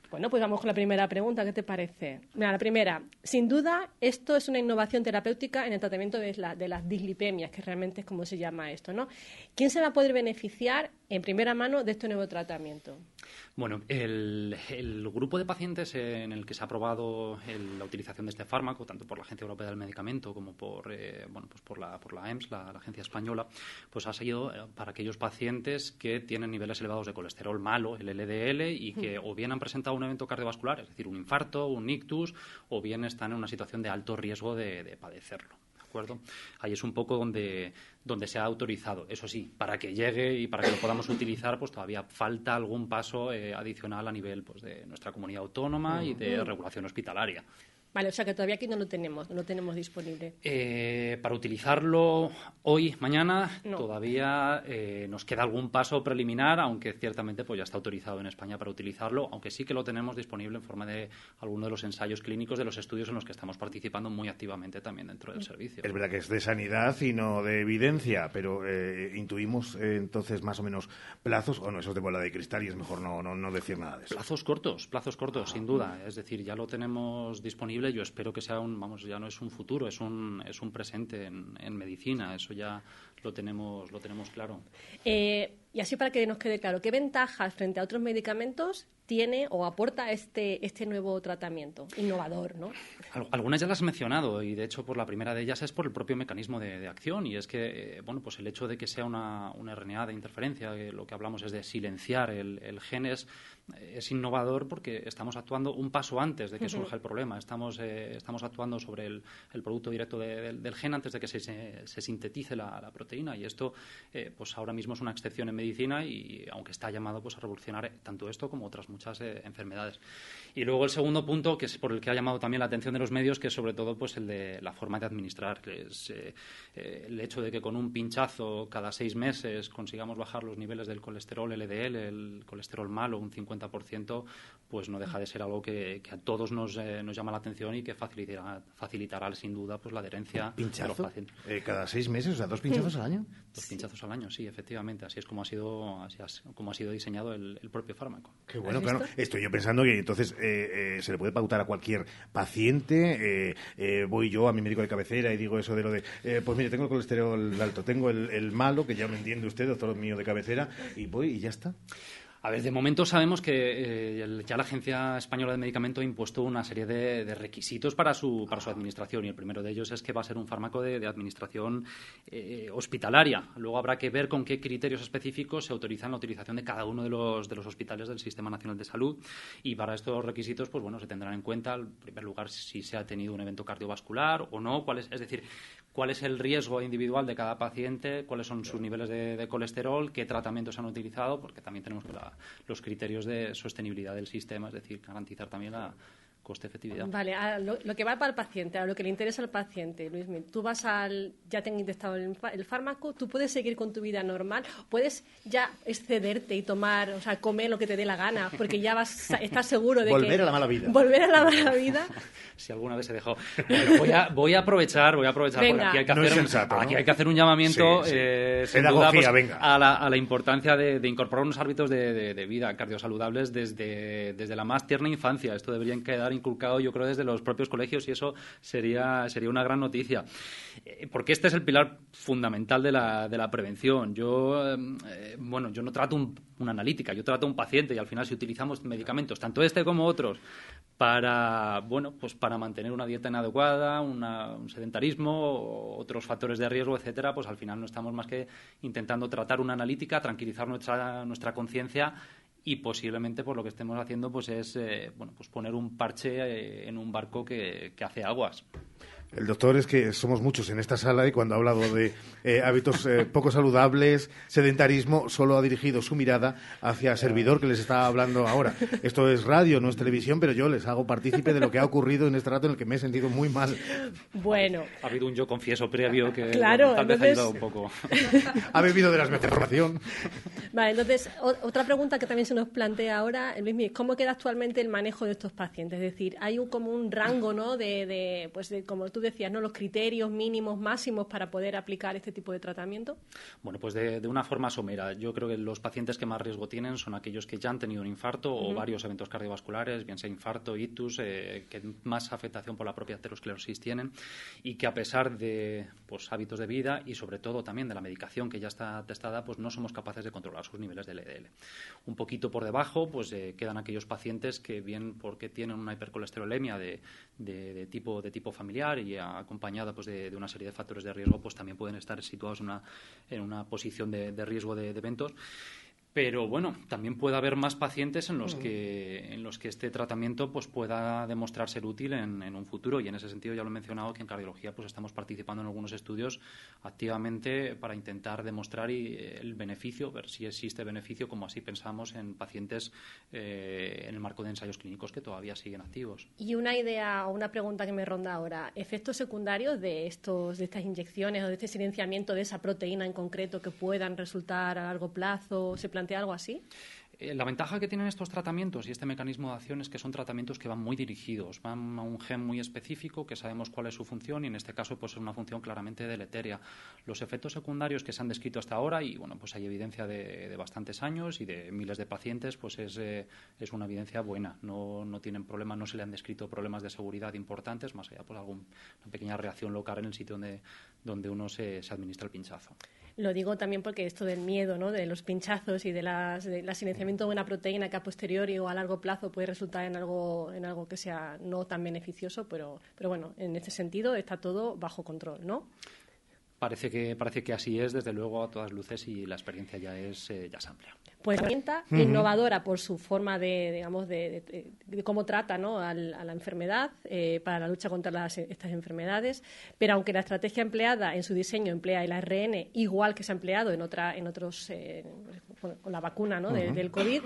Bueno, pues vamos con la primera pregunta. ¿Qué te parece? Mira, la primera. Sin duda, esto es una innovación terapéutica en el tratamiento de, de las dislipemias, que realmente es como se llama esto, ¿no? ¿Quién se va a poder beneficiar en primera mano de este nuevo tratamiento? Bueno, el, grupo de pacientes en el que se ha aprobado la utilización de este fármaco, tanto por la Agencia Europea del Medicamento como por, eh, bueno, pues por, la, por la EMS, la, Agencia Española, pues ha sido eh, para aquellos pacientes que tienen niveles elevados de colesterol malo, el LDL, y que o bien han presentado un evento cardiovascular, es decir, un infarto, un ictus, o bien están en una situación de alto riesgo de padecerlo. Ahí es un poco donde, donde se ha autorizado. Eso sí, para que llegue y para que lo podamos utilizar, pues todavía falta algún paso eh, adicional a nivel pues, de nuestra comunidad autónoma y de regulación hospitalaria. Vale, o sea que todavía aquí no lo tenemos, no lo tenemos disponible. Eh, para utilizarlo hoy, mañana, todavía eh, nos queda algún paso preliminar, aunque ciertamente pues ya está autorizado en España para utilizarlo, aunque sí que lo tenemos disponible en forma de alguno de los ensayos clínicos de los estudios en los que estamos participando muy activamente también dentro del servicio. Es verdad que es de sanidad y no de evidencia, pero eh, intuimos entonces más o menos plazos, o no, eso es de bola de cristal y es mejor no, no, no decir nada de eso. Plazos cortos, plazos cortos, sin duda. Es decir, ya lo tenemos disponible yo espero que sea un, vamos, ya no es un futuro, es un, es un presente en, en medicina, eso ya lo tenemos, lo tenemos claro. Eh, y así para que nos quede claro, ¿qué ventajas frente a otros medicamentos tiene o aporta este, este nuevo tratamiento innovador? ¿no? Algunas ya las has mencionado y de hecho por la primera de ellas es por el propio mecanismo de, acción y es que eh, bueno pues el hecho de que sea una, una RNA de interferencia, lo que hablamos es de silenciar el, el gen es, innovador porque estamos actuando un paso antes de que surja el problema. Estamos, eh, estamos actuando sobre el, el producto directo del gen antes de que se, se, sintetice la, la, proteína y esto pues ahora mismo es una excepción en medicina y aunque está llamado pues a revolucionar tanto esto como otras muchas eh, enfermedades. Y luego el segundo punto, que es por el que ha llamado también la atención de los medios, que es sobre todo pues el de la forma de administrar, que es eh, eh, el hecho de que con un pinchazo cada seis meses consigamos bajar los niveles del colesterol LDL, el colesterol malo, un 50%, pues no deja de ser algo que, a todos nos, nos, llama la atención y que facilitará, facilitará sin duda pues la adherencia de los pacientes. ¿Cada seis meses? O sea, ¿dos pinchazos al año? Dos pinchazos al año, sí, efectivamente. Así es como ha sido así, como ha sido diseñado el, propio fármaco. Qué bueno, claro. Estoy yo pensando que entonces eh, eh, se le puede pautar a cualquier paciente. Eh, voy yo a mi médico de cabecera y digo eso de lo de, pues mire, tengo el colesterol alto, tengo el, el malo, que ya me entiende usted, doctor mío de cabecera, y voy y ya está. A ver, de momento sabemos que eh, ya la Agencia Española de Medicamento ha impuesto una serie de, requisitos para su, para su administración y el primero de ellos es que va a ser un fármaco de, administración eh, hospitalaria. Luego habrá que ver con qué criterios específicos se autoriza la utilización de cada uno de los, de los hospitales del Sistema Nacional de Salud y para estos requisitos, pues bueno, se tendrán en cuenta, en primer lugar, si se ha tenido un evento cardiovascular o no, cuál es, es decir, cuál es el riesgo individual de cada paciente, cuáles son sus niveles de, colesterol, qué tratamientos han utilizado, porque también tenemos los criterios de sostenibilidad del sistema, es decir, garantizar también la, coste-efectividad. Vale, lo, que va para el paciente, a lo que le interesa al paciente, Luis, tú vas al, ya te han inyectado el, fármaco, tú puedes seguir con tu vida normal, puedes ya excederte y tomar, o sea, comer lo que te dé la gana, porque ya vas, estás seguro de volver que... a la mala vida. Volver a la mala vida. si alguna vez se dejó. voy, a, voy a aprovechar, voy a aprovechar, porque aquí hay que, hacer, aquí hay que hacer un llamamiento eh, Pedagogía, pues, venga. A, la, a, la, importancia de, incorporar unos hábitos de, de, vida cardiosaludables desde, desde la más tierna infancia. Esto deberían quedar inculcado, yo creo, desde los propios colegios y eso sería, sería una gran noticia. Eh, porque este es el pilar fundamental de la, de la prevención. Yo, eh, bueno, yo no trato una analítica, yo trato un paciente y al final si utilizamos medicamentos, tanto este como otros, para, bueno, pues para mantener una dieta inadecuada, un sedentarismo, otros factores de riesgo, etcétera, pues al final no estamos más que intentando tratar una analítica, tranquilizar nuestra, nuestra conciencia y posiblemente por lo que estemos haciendo pues es eh, bueno pues poner un parche eh, en un barco que, que hace aguas. El doctor es que somos muchos en esta sala y cuando ha hablado de eh, hábitos eh, poco saludables, sedentarismo, solo ha dirigido su mirada hacia el servidor que les está hablando ahora. Esto es radio, no es televisión, pero yo les hago partícipe de lo que ha ocurrido en este rato en el que me he sentido muy mal. Bueno. Ha habido un yo confieso previo que claro, tal vez ha ayudado un poco. ha bebido de la información. Vale, entonces, otra pregunta que también se nos plantea ahora, Luis, ¿cómo queda actualmente el manejo de estos pacientes? Es decir, hay un, como un rango, ¿no? De, de, pues de, como tú decías, ¿no? Los criterios mínimos, máximos para poder aplicar este tipo de tratamiento. Bueno, pues de, una forma somera. Yo creo que los pacientes que más riesgo tienen son aquellos que ya han tenido un infarto o varios eventos cardiovasculares, bien sea infarto, ictus, eh, que más afectación por la propia aterosclerosis tienen y que a pesar de pues, hábitos de vida y sobre todo también de la medicación que ya está testada, pues no somos capaces de controlar sus niveles de LDL. Un poquito por debajo, pues eh, quedan aquellos pacientes que bien porque tienen una hipercolesterolemia de, de, tipo, de tipo familiar y acompañada pues, de, una serie de factores de riesgo, pues también pueden estar situados en una, en una posición de, riesgo de eventos pero bueno, también puede haber más pacientes en los mm. que, en los que este tratamiento pues, pueda demostrar ser útil en, un futuro. Y en ese sentido ya lo he mencionado que en cardiología pues, estamos participando en algunos estudios activamente para intentar demostrar el beneficio, ver si existe beneficio, como así pensamos en pacientes eh, en el marco de ensayos clínicos que todavía siguen activos. Y una idea o una pregunta que me ronda ahora, ¿efectos secundarios de, estos, de estas inyecciones o de este silenciamiento de esa proteína en concreto que puedan resultar a largo plazo? ¿Se algo así? Eh, la ventaja que tienen estos tratamientos y este mecanismo de acción es que son tratamientos que van muy dirigidos, van a un gen muy específico que sabemos cuál es su función y en este caso pues es una función claramente deletérea. Los efectos secundarios que se han descrito hasta ahora y bueno pues hay evidencia de, bastantes años y de miles de pacientes pues es, eh, es una evidencia buena, no, no, tienen problemas, no se le han descrito problemas de seguridad importantes más allá por alguna pequeña reacción local en el sitio donde, donde uno se administra el pinchazo. Lo digo también porque esto del miedo, ¿no? de los pinchazos y de, las, de la silenciamiento de una proteína que a posteriori o a largo plazo puede resultar en algo, en algo que sea no tan beneficioso, pero, pero bueno, en este sentido está todo bajo control, ¿no? Parece que, parece que así es, desde luego, a todas luces y la experiencia ya es, eh, ya es amplia pues herramienta innovadora por su forma de, digamos, de, cómo trata ¿no? a la enfermedad para la lucha contra estas enfermedades. Pero aunque la estrategia empleada en su diseño emplea el ARN igual que se ha empleado en, otra, en otros, eh, con la vacuna ¿no? del COVID,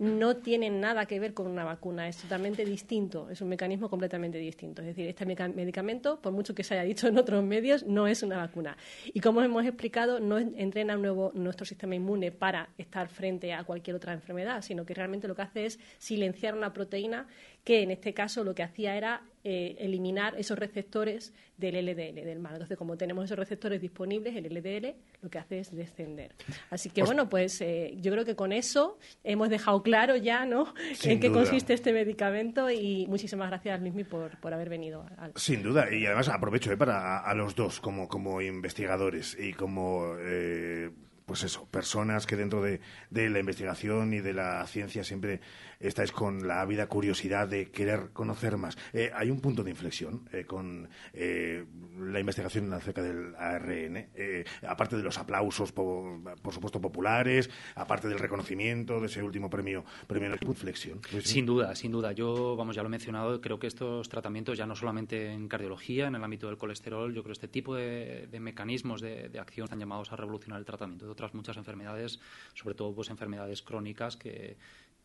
no tiene nada que ver con una vacuna. Es totalmente distinto. Es un mecanismo completamente distinto. Es decir, este medicamento, por mucho que se haya dicho en otros medios, no es una vacuna. Y como hemos explicado, no entrena nuevo nuestro sistema inmune para estar frente a cualquier otra enfermedad, sino que realmente lo que hace es silenciar una proteína que en este caso lo que hacía era eh, eliminar esos receptores del LDL, del mal. Entonces, como tenemos esos receptores disponibles, el LDL lo que hace es descender. Así que, bueno, pues eh, yo creo que con eso hemos dejado claro ya, ¿no?, en qué consiste este medicamento y muchísimas gracias, Luismi, por, por haber venido. Sin duda, y además aprovecho eh, para a, los dos como, como investigadores y como pues eso, personas que dentro de, de, la investigación y de la ciencia siempre estáis con la ávida curiosidad de querer conocer más. Eh, hay un punto de inflexión eh, con eh, la investigación acerca del ARN, aparte de los aplausos, por, supuesto, populares, aparte del reconocimiento de ese último premio, premio de inflexión. Sin duda, sin duda. Yo, vamos, ya lo he mencionado, creo que estos tratamientos, ya no solamente en cardiología, en el ámbito del colesterol, yo creo que este tipo de, mecanismos de, de acción están llamados a revolucionar el tratamiento otras muchas enfermedades, sobre todo pues enfermedades crónicas que,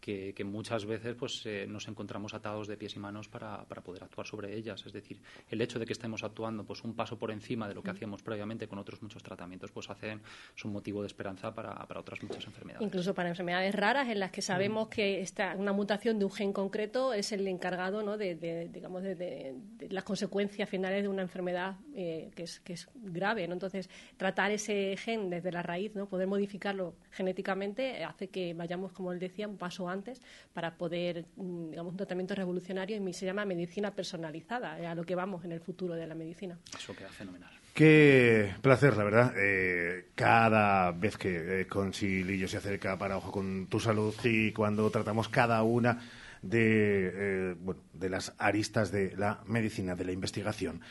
que, muchas veces pues eh, nos encontramos atados de pies y manos para, para, poder actuar sobre ellas. Es decir, el hecho de que estemos actuando pues un paso por encima de lo que hacíamos previamente con otros muchos tratamientos, pues hacen, es un motivo de esperanza para, para otras muchas enfermedades. Incluso para enfermedades raras en las que sabemos que esta, una mutación de un gen concreto es el encargado ¿no? de, digamos, de, las consecuencias finales de una enfermedad eh, que, es, que es grave. ¿no? Entonces, tratar ese gen desde la raíz, ¿no? poder modificarlo genéticamente, hace que vayamos, como él decía, un paso antes para poder, mm, digamos, un tratamiento revolucionario y se llama medicina personalizada, a lo que vamos en el futuro de la medicina. Eso queda fenomenal. Qué placer, la verdad. Eh, cada vez que eh, Conchilillo se acerca para Ojo con tu Salud y cuando tratamos cada una de, eh, bueno, de las aristas de la medicina, de la investigación,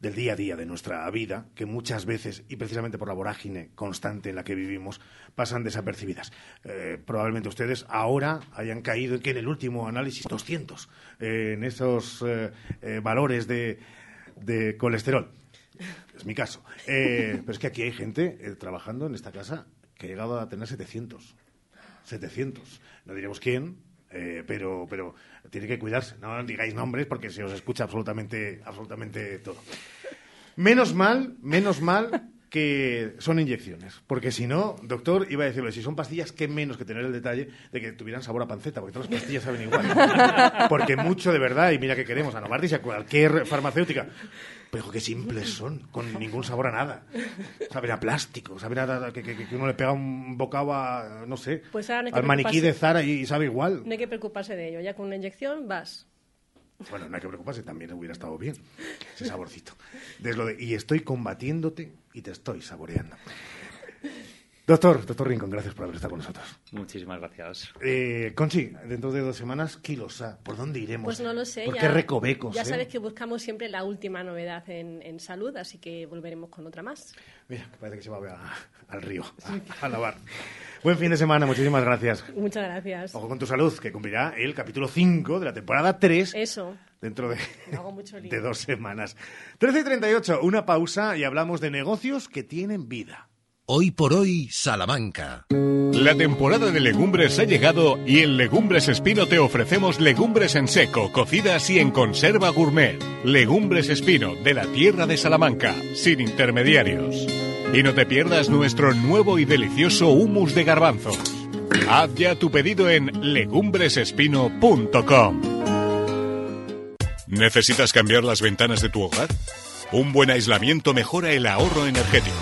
del día a día de nuestra vida, que muchas veces, y precisamente por la vorágine constante en la que vivimos, pasan desapercibidas. Eh, probablemente ustedes ahora hayan caído en que en el último análisis 200, eh, en esos eh, valores de, de, colesterol. Es mi caso. pero es que aquí hay gente trabajando en esta casa que ha llegado a tener 700. 700. No diremos quién, pero, pero tiene que cuidarse. No digáis nombres porque se os escucha absolutamente, absolutamente todo. Menos mal, menos mal que son inyecciones. Porque si no, doctor, iba a decirle, si son pastillas, qué menos que tener el detalle de que tuvieran sabor a panceta, porque todas las pastillas saben igual. porque mucho de verdad, y mira que queremos a Novartis y a cualquier farmacéutica. Pero qué simples son, con ningún sabor a nada. Saben a plástico, saben a que, que, que uno le pega un bocado a, no sé, Pues no al maniquí de Zara y, y sabe igual. No hay que preocuparse de ello. Ya con una inyección vas. Bueno, no hay que preocuparse, también hubiera estado bien ese saborcito. Desde lo de, y estoy combatiéndote y te estoy saboreando. Doctor, doctor Rincón, gracias por haber estado con nosotros. Muchísimas gracias. Eh, Conchi, dentro de dos semanas, Kilosa, ¿por dónde iremos? Pues no lo sé. ¿Por ya, qué recovecos? Ya eh? sabes que buscamos siempre la última novedad en, en salud, así que volveremos con otra más. Mira, parece que se va a, al río a, a lavar. Buen fin de semana, muchísimas gracias. Muchas gracias. Ojo con tu salud, que cumplirá el capítulo 5 de la temporada 3 Eso. Dentro de, Me hago mucho lío. de dos semanas. 13 y 38, una pausa y hablamos de negocios que tienen vida. Hoy por hoy, Salamanca. La temporada de legumbres ha llegado y en Legumbres Espino te ofrecemos legumbres en seco, cocidas y en conserva gourmet. Legumbres Espino, de la tierra de Salamanca, sin intermediarios. Y no te pierdas nuestro nuevo y delicioso humus de garbanzos. Haz ya tu pedido en legumbresespino.com. ¿Necesitas cambiar las ventanas de tu hogar? Un buen aislamiento mejora el ahorro energético.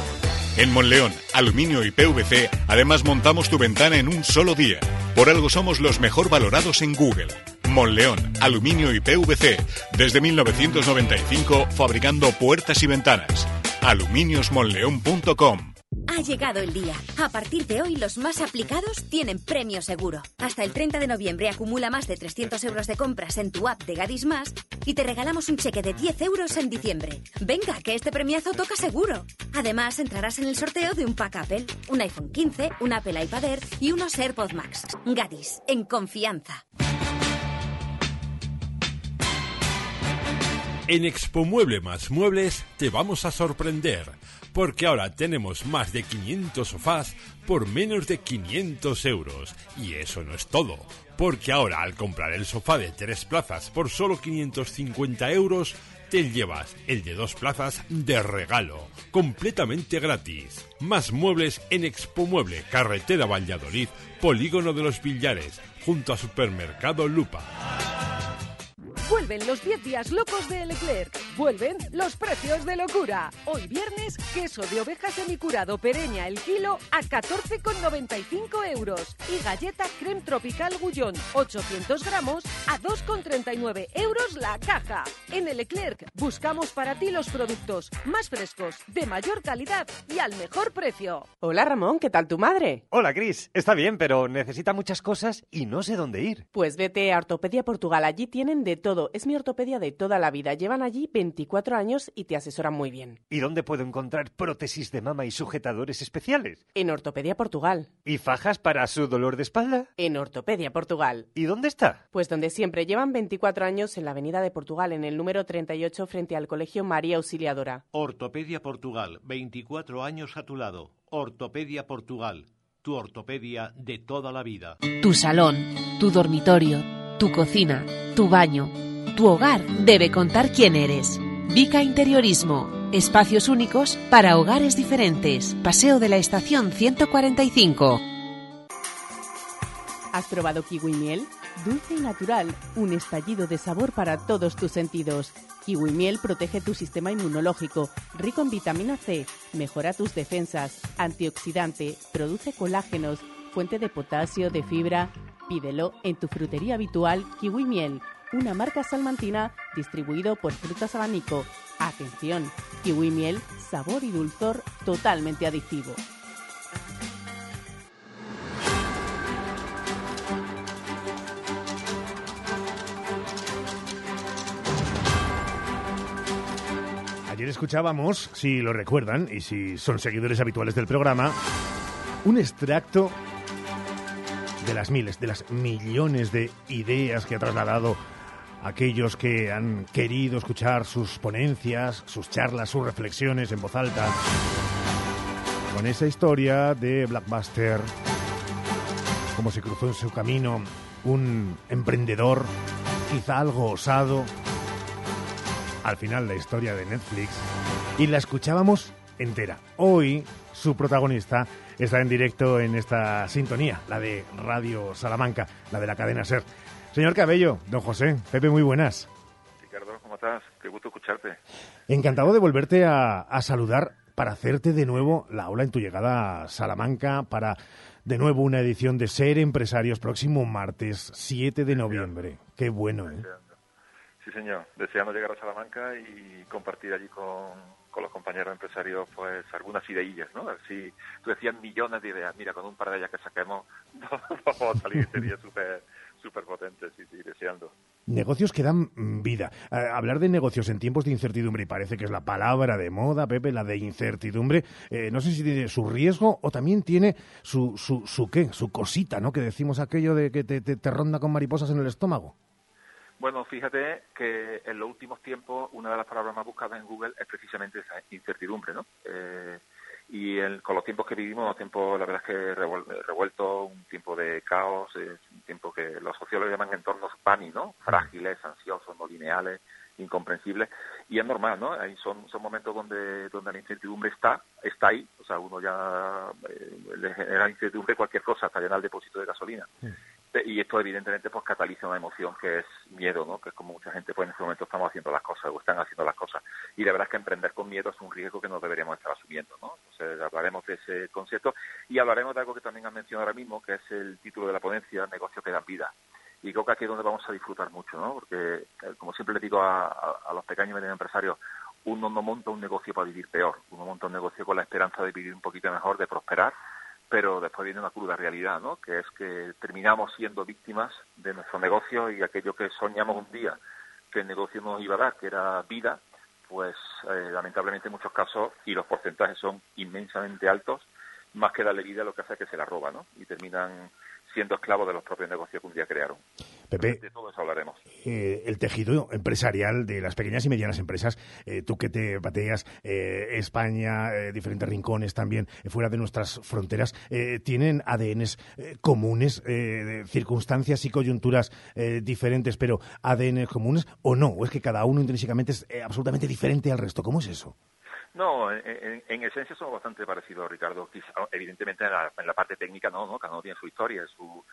En Monleón, Aluminio y PVC, además montamos tu ventana en un solo día. Por algo somos los mejor valorados en Google. Monleón, Aluminio y PVC, desde 1995 fabricando puertas y ventanas. aluminiosmonleón.com Ha llegado el día. A partir de hoy, los más aplicados tienen premio seguro. Hasta el 30 de noviembre acumula más de 300 euros de compras en tu app de Gadis Más y te regalamos un cheque de 10 euros en diciembre. Venga, que este premiazo toca seguro. Además, entrarás en el sorteo de un pack Apple, un iPhone 15, un Apple iPad Air y unos AirPods Max. Gadis, en confianza. En Expo Mueble más Muebles te vamos a sorprender, porque ahora tenemos más de 500 sofás por menos de 500 euros. Y eso no es todo, porque ahora al comprar el sofá de tres plazas por solo 550 euros, te llevas el de dos plazas de regalo, completamente gratis. Más muebles en Expo Mueble, carretera Valladolid, Polígono de los Villares, junto a Supermercado Lupa. Vuelven los 10 días locos de Leclerc. Vuelven los precios de locura. Hoy viernes, queso de oveja semicurado pereña el kilo a 14,95 euros. Y galleta creme tropical gullón 800 gramos a 2,39 euros la caja. En Leclerc buscamos para ti los productos más frescos, de mayor calidad y al mejor precio. Hola Ramón, ¿qué tal tu madre? Hola, Cris. Está bien, pero necesita muchas cosas y no sé dónde ir. Pues vete a Ortopedia Portugal, allí tienen de todo. Es mi ortopedia de toda la vida. Llevan allí 24 años y te asesoran muy bien. ¿Y dónde puedo encontrar prótesis de mama y sujetadores especiales? En Ortopedia Portugal. ¿Y fajas para su dolor de espalda? En Ortopedia Portugal. ¿Y dónde está? Pues donde siempre. Llevan 24 años en la Avenida de Portugal, en el número 38, frente al Colegio María Auxiliadora. Ortopedia Portugal, 24 años a tu lado. Ortopedia Portugal, tu ortopedia de toda la vida. Tu salón, tu dormitorio, tu cocina, tu baño, tu hogar debe contar quién eres. Vica Interiorismo. Espacios únicos para hogares diferentes. Paseo de la Estación 145. ¿Has probado kiwi miel? Dulce y natural, un estallido de sabor para todos tus sentidos. Kiwi miel protege tu sistema inmunológico, rico en vitamina C, mejora tus defensas, antioxidante, produce colágenos, fuente de potasio, de fibra. Pídelo en tu frutería habitual Kiwi Miel, una marca salmantina distribuido por Frutas Abanico. Atención, Kiwi Miel, sabor y dulzor totalmente adictivo. Ayer escuchábamos, si lo recuerdan y si son seguidores habituales del programa, un extracto de las miles, de las millones de ideas que ha trasladado aquellos que han querido escuchar sus ponencias, sus charlas, sus reflexiones en voz alta. Con esa historia de Blackbuster, como se cruzó en su camino un emprendedor, quizá algo osado, al final la historia de Netflix, y la escuchábamos entera. Hoy su protagonista está en directo en esta sintonía, la de Radio Salamanca, la de la cadena SER. Señor Cabello, don José, Pepe, muy buenas. Ricardo, ¿cómo estás? Qué gusto escucharte. Encantado de volverte a, a saludar para hacerte de nuevo la ola en tu llegada a Salamanca, para de nuevo una edición de Ser Empresarios próximo martes 7 de noviembre. Qué bueno, ¿eh? Sí, señor. Deseando llegar a Salamanca y compartir allí con, con los compañeros empresarios pues algunas ideillas, ¿no? Así, tú decías millones de ideas. Mira, con un par de ellas que saquemos vamos a salir súper súper potentes y, y deseando. Negocios que dan mm, vida. Eh, hablar de negocios en tiempos de incertidumbre, y parece que es la palabra de moda, Pepe, la de incertidumbre, eh, no sé si tiene su riesgo o también tiene su, su, su qué, su cosita, ¿no? Que decimos aquello de que te, te ronda con mariposas en el estómago. Bueno, fíjate que en los últimos tiempos una de las palabras más buscadas en Google es precisamente esa incertidumbre, ¿no? Eh, y el, con los tiempos que vivimos, tiempo la verdad es que revuel, revuelto, un tiempo de caos, es un tiempo que los sociólogos llaman entornos PANI, ¿no? Frágiles, ansiosos, no lineales, incomprensibles, y es normal, ¿no? Ahí son, son momentos donde, donde la incertidumbre está, está ahí, o sea, uno ya eh, le genera incertidumbre cualquier cosa, hasta llenar el depósito de gasolina. Sí. Y esto evidentemente pues cataliza una emoción que es miedo, ¿no? Que es como mucha gente pues en este momento estamos haciendo las cosas o están haciendo las cosas. Y la verdad es que emprender con miedo es un riesgo que no deberíamos estar asumiendo, ¿no? Entonces hablaremos de ese concepto y hablaremos de algo que también han mencionado ahora mismo, que es el título de la ponencia, Negocios que dan vida. Y creo que aquí es donde vamos a disfrutar mucho, ¿no? Porque, como siempre le digo a, a, a los pequeños y medianos empresarios, uno no monta un negocio para vivir peor, uno monta un negocio con la esperanza de vivir un poquito mejor, de prosperar, pero después viene una cruda realidad, ¿no? Que es que terminamos siendo víctimas de nuestro negocio y aquello que soñamos un día que el negocio nos iba a dar, que era vida, pues eh, lamentablemente en muchos casos, y los porcentajes son inmensamente altos, más que darle vida lo que hace es que se la roba, ¿no? Y terminan siendo esclavos de los propios negocios que un día crearon. Pepe, de todo eso hablaremos. Eh, el tejido empresarial de las pequeñas y medianas empresas, eh, tú que te bateas, eh, España, diferentes rincones también, fuera de nuestras fronteras, tienen ADNs comunes, circunstancias y coyunturas diferentes, pero ADN comunes o no, o es que cada uno intrínsecamente es absolutamente diferente al resto. ¿Cómo es eso? No, en, en, en, esencia somos bastante parecidos, Ricardo. Quizá, evidentemente en la, en la, parte técnica no, ¿no? Cada uno tiene su historia, su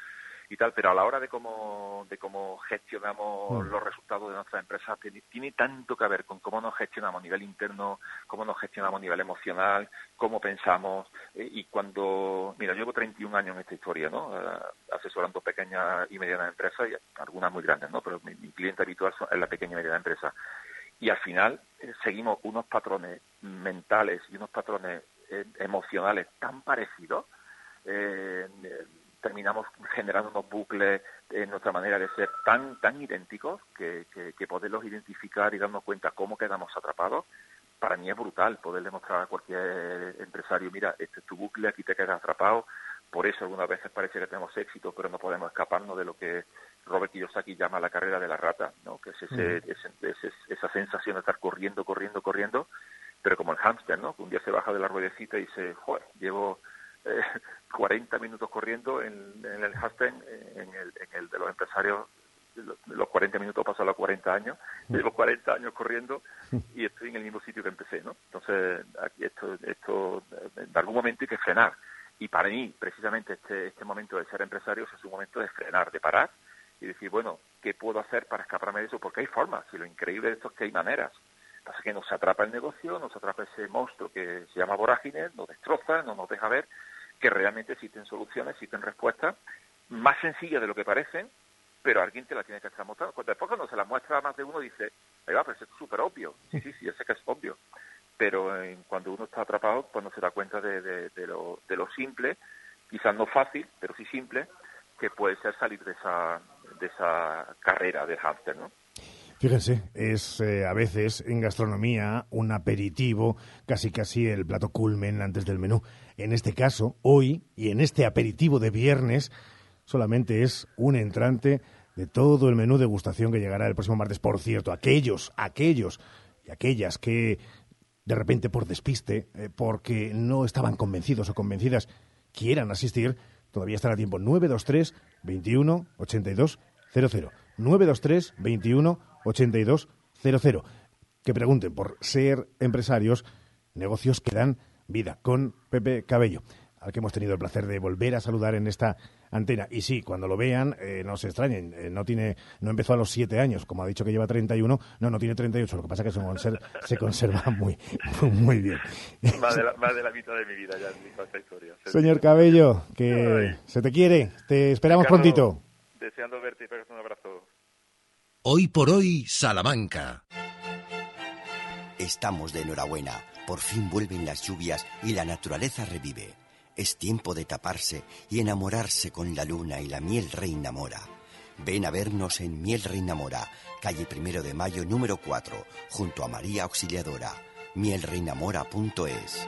y tal, pero a la hora de cómo de cómo gestionamos mm. los resultados de nuestra empresa tiene, tiene, tanto que ver con cómo nos gestionamos a nivel interno, cómo nos gestionamos a nivel emocional, cómo pensamos eh, y cuando mira, llevo 31 años en esta historia, ¿no? Uh, asesorando pequeñas y medianas empresas y algunas muy grandes, ¿no? Pero mi, mi cliente habitual es la pequeña y mediana empresa y al final eh, seguimos unos patrones mentales y unos patrones eh, emocionales tan parecidos, eh, terminamos generando unos bucles en nuestra manera de ser tan tan idénticos que, que, que, poderlos identificar y darnos cuenta cómo quedamos atrapados, para mí es brutal poder demostrar a cualquier empresario, mira, este es tu bucle, aquí te quedas atrapado, por eso algunas veces parece que tenemos éxito, pero no podemos escaparnos de lo que Robert Kiyosaki llama la carrera de la rata, ¿no? que es ese, mm. esa sensación de estar corriendo, corriendo, corriendo, pero como el hámster, ¿no? que un día se baja de la ruedecita y dice, joder, llevo eh, 40 minutos corriendo en, en el hámster, en el, en el de los empresarios, los 40 minutos pasan a los 40 años, llevo 40 años corriendo y estoy en el mismo sitio que empecé, ¿no? Entonces, aquí esto, esto, en algún momento hay que frenar. Y para mí, precisamente, este, este momento de ser empresario es un momento de frenar, de parar y decir, bueno, ¿qué puedo hacer para escaparme de eso? Porque hay formas, y lo increíble de esto es que hay maneras. Pasa que nos atrapa el negocio, nos atrapa ese monstruo que se llama vorágine, nos destroza, no nos deja ver que realmente existen soluciones, existen respuestas más sencillas de lo que parecen, pero alguien te la tiene que estar mostrando. Cuando después cuando se la muestra a más de uno dice, ahí va, pero es súper obvio. Sí, sí, sí, yo sé que es obvio. Pero eh, cuando uno está atrapado, pues no se da cuenta de, de, lo, de lo simple, quizás no fácil, pero sí simple, que puede ser salir de esa, de esa carrera de hámster, ¿no? Fíjense, es eh, a veces en gastronomía un aperitivo, casi casi el plato culmen antes del menú. En este caso, hoy, y en este aperitivo de viernes, solamente es un entrante de todo el menú de degustación que llegará el próximo martes. Por cierto, aquellos, aquellos y aquellas que de repente por despiste, eh, porque no estaban convencidos o convencidas, quieran asistir, todavía estará a tiempo. 923 21 82 00. 923 21 82 00. Que pregunten por ser empresarios negocios que dan vida, con Pepe Cabello, al que hemos tenido el placer de volver a saludar en esta antena. Y sí, cuando lo vean, eh, no se extrañen, eh, no tiene, no empezó a los siete años, como ha dicho que lleva 31, no, no tiene 38, lo que pasa es que se conserva, se conserva muy, muy bien. Más de, la, más de la mitad de mi vida ya en esta historia. Señor Cabello, que se te quiere, te esperamos Ricardo, prontito. Deseando verte y pegarte un abrazo. Hoy por hoy, Salamanca. Estamos de enhorabuena. Por fin vuelven las lluvias y la naturaleza revive. Es tiempo de taparse y enamorarse con la luna y la miel reina mora. Ven a vernos en Miel Reina Mora, calle Primero de Mayo número 4, junto a María Auxiliadora. mielreinamora.es.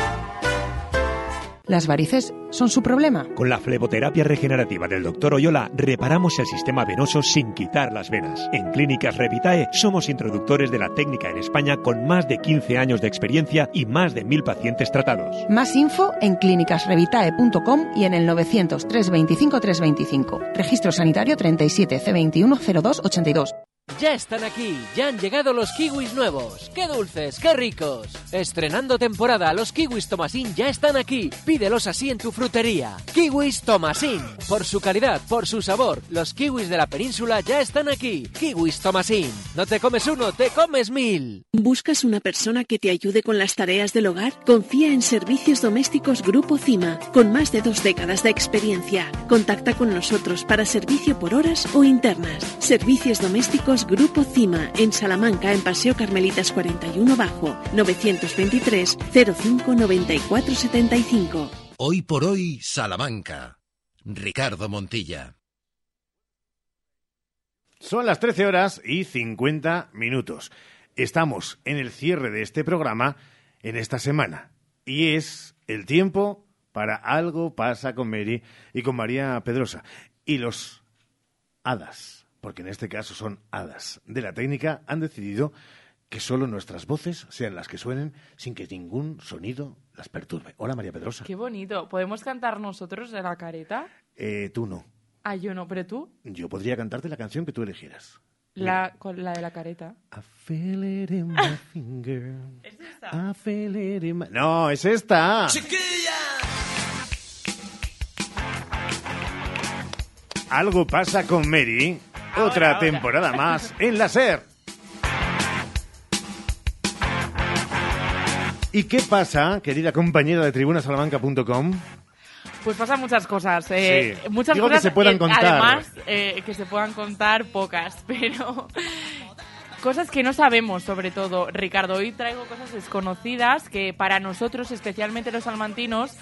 ¿Las varices son su problema? Con la fleboterapia regenerativa del Dr. Oyola reparamos el sistema venoso sin quitar las venas. En Clínicas Revitae somos introductores de la técnica en España con más de 15 años de experiencia y más de mil pacientes tratados. Más info en clínicasrevitae.com y en el 900 325 325. Registro sanitario 37 C21 0282. Ya están aquí, ya han llegado los kiwis nuevos. ¡Qué dulces, qué ricos! Estrenando temporada, los kiwis Tomasín ya están aquí. Pídelos así en tu frutería. Kiwis Tomasín. Por su calidad, por su sabor, los kiwis de la península ya están aquí. Kiwis Tomasín. No te comes uno, te comes mil. ¿Buscas una persona que te ayude con las tareas del hogar? Confía en Servicios Domésticos Grupo CIMA, con más de dos décadas de experiencia. Contacta con nosotros para servicio por horas o internas. Servicios Domésticos Grupo CIMA, en Salamanca, en Paseo Carmelitas 41 Bajo, 923 05 94 75. Hoy por hoy, Salamanca. Ricardo Montilla. Son las 13 horas y 50 minutos. Estamos en el cierre de este programa en esta semana. Y es el tiempo para Algo pasa con Mary y con María Pedrosa. Y los hadas, porque en este caso son hadas de la técnica, han decidido que solo nuestras voces sean las que suenen sin que ningún sonido las perturbe. Hola María Pedrosa. Qué bonito. ¿Podemos cantar nosotros de la careta? Eh, tú no. Ah, yo no, pero tú. Yo podría cantarte la canción que tú eligieras. La, con la de la careta. I feel it in my finger. ¿Es esta? I feel it in my... No, es esta. Algo pasa con Mary. Otra ahora. temporada más en la SER. ¿Y qué pasa, querida compañera de tribunasalamanca.com? Pues pasan muchas cosas. eh, Sí. Muchas Digo que cosas. se puedan eh, contar. Además, eh, que se puedan contar pocas, pero. Cosas que no sabemos, sobre todo, Ricardo. Hoy traigo cosas desconocidas que para nosotros, especialmente los salmantinos,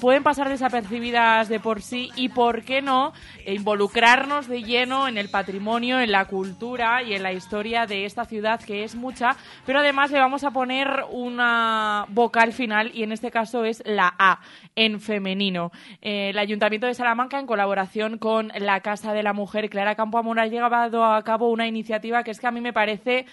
pueden pasar desapercibidas de por sí y, ¿por qué no?, e involucrarnos de lleno en el patrimonio, en la cultura y en la historia de esta ciudad, que es mucha, pero además le vamos a poner una vocal final y en este caso es la A, en femenino. Eh, el Ayuntamiento de Salamanca, en colaboración con la Casa de la Mujer, Clara Campoamor, ha llevado a cabo una iniciativa que es que a mí me parece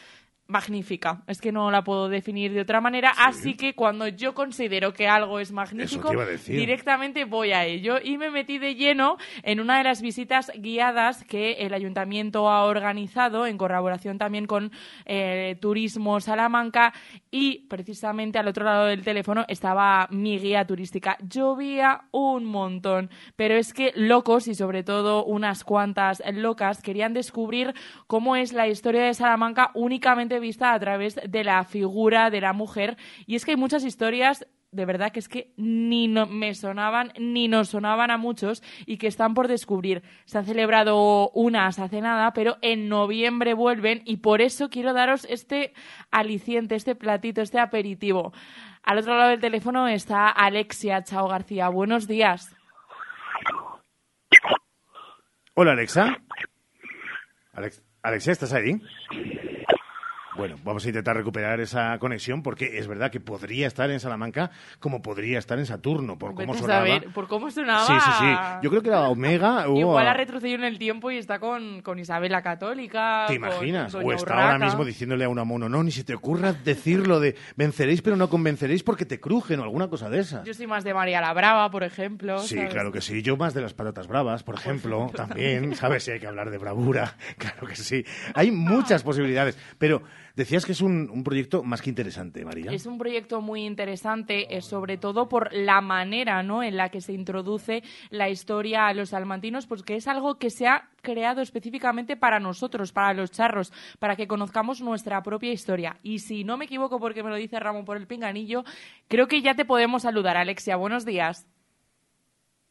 magnífica. Es que no la puedo definir de otra manera. Así que cuando yo considero que algo es magnífico, directamente voy a ello. Y me metí de lleno en una de las visitas guiadas que el ayuntamiento ha organizado en colaboración también con eh, Turismo Salamanca. Y precisamente al otro lado del teléfono estaba mi guía turística. Llovía un montón, pero es que locos y sobre todo unas cuantas locas querían descubrir cómo es la historia de Salamanca únicamente vista a través de la figura de la mujer. Y es que hay muchas historias de verdad que es que ni me sonaban ni nos sonaban a muchos y que están por descubrir. Se han celebrado unas hace nada, pero en noviembre vuelven y por eso quiero daros este aliciente, este platito, este aperitivo. Al otro lado del teléfono está Alexia Chao García. Buenos días. Hola, Alexa. Alex- Alexia, ¿estás ahí? Bueno, vamos a intentar recuperar esa conexión porque es verdad que podría estar en Salamanca como podría estar en Saturno, por cómo Vete sonaba. saber, por cómo sonaba. Sí, sí, sí. Yo creo que era Omega o... Igual ha retrocedido en el tiempo y está con, con Isabel la Católica. ¿Te con imaginas? Doña O está Urraca. ahora mismo diciéndole a una mono, no, ni se te ocurra decirlo de venceréis pero no convenceréis porque te crujen o alguna cosa de esas. Yo soy más de María la Brava, por ejemplo. Sí, ¿sabes? claro que sí. Yo más de las patatas bravas, por ejemplo, también. ¿Sabes? Si hay que hablar de bravura, claro que sí. Hay muchas posibilidades. Pero decías que es un, proyecto más que interesante, María. Es un proyecto muy interesante, eh, sobre todo por la manera ¿no? en la que se introduce la historia a los salmantinos, pues que es algo que se ha creado específicamente para nosotros, para los charros, para que conozcamos nuestra propia historia. Y si no me equivoco, porque me lo dice Ramón por el pinganillo, creo que ya te podemos saludar, Alexia. Buenos días.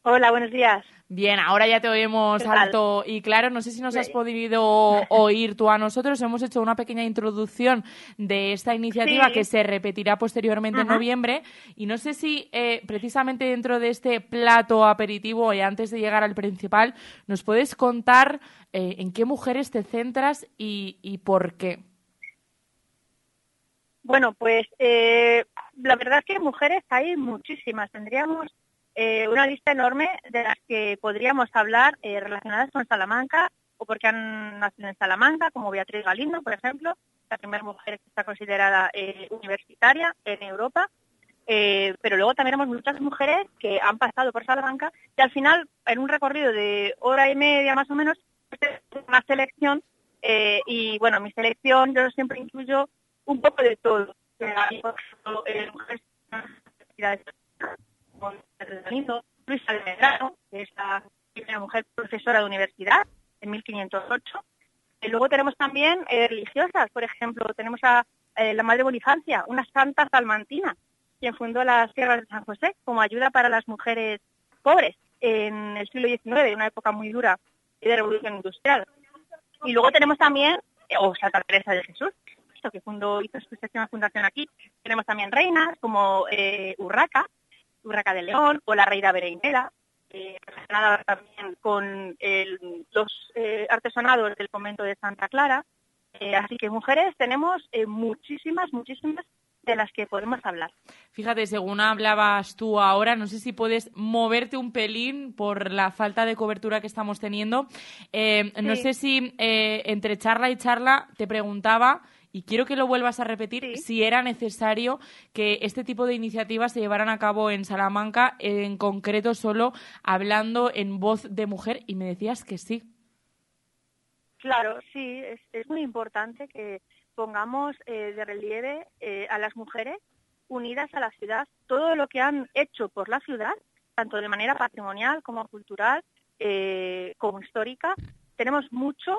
Hola, buenos días. Bien, ahora ya te oímos alto y claro. No sé si nos has podido oír tú a nosotros. Hemos hecho una pequeña introducción de esta iniciativa Sí. que se repetirá posteriormente en noviembre. Y no sé si eh, precisamente dentro de este plato aperitivo y antes de llegar al principal, nos puedes contar eh, en qué mujeres te centras y, y por qué. Bueno, pues eh, la verdad es que mujeres hay muchísimas. Tendríamos eh, una lista enorme de las que podríamos hablar eh, relacionadas con Salamanca o porque han nacido en Salamanca, como Beatriz Galindo, por ejemplo, la primera mujer que está considerada eh, universitaria en Europa. Pero luego también tenemos muchas mujeres que han pasado por Salamanca y al final, en un recorrido de hora y media más o menos, una selección y bueno, mi selección yo siempre incluyo un poco de todo. Con Beatriz Galindo, Luisa de Medrano, que es la primera mujer profesora de universidad en 1508. Y luego tenemos también eh, religiosas, por ejemplo, tenemos a eh, la Madre Bonifancia, una santa salmantina, quien fundó las tierras de San José como ayuda para las mujeres pobres en el siglo XIX, una época muy dura de revolución industrial. Y luego tenemos también, eh, o Santa Teresa de Jesús, que fundó, hizo su fundación aquí. Tenemos también reinas como Urraca, Urraca de León, o la reina Bereinela, eh, relacionada también con el- los eh, artesonados del convento de Santa Clara. Eh, así que mujeres tenemos eh, muchísimas, muchísimas de las que podemos hablar. Fíjate, según hablabas tú ahora, no sé si puedes moverte un pelín por la falta de cobertura que estamos teniendo. Eh, No sé si eh, entre charla y charla te preguntaba, y quiero que lo vuelvas a repetir, si era necesario que este tipo de iniciativas se llevaran a cabo en Salamanca, en concreto solo hablando en voz de mujer, y me decías que sí. Claro, sí, es, es muy importante que pongamos eh, de relieve eh, a las mujeres unidas a la ciudad, todo lo que han hecho por la ciudad, tanto de manera patrimonial como cultural, eh, como histórica. Tenemos mucho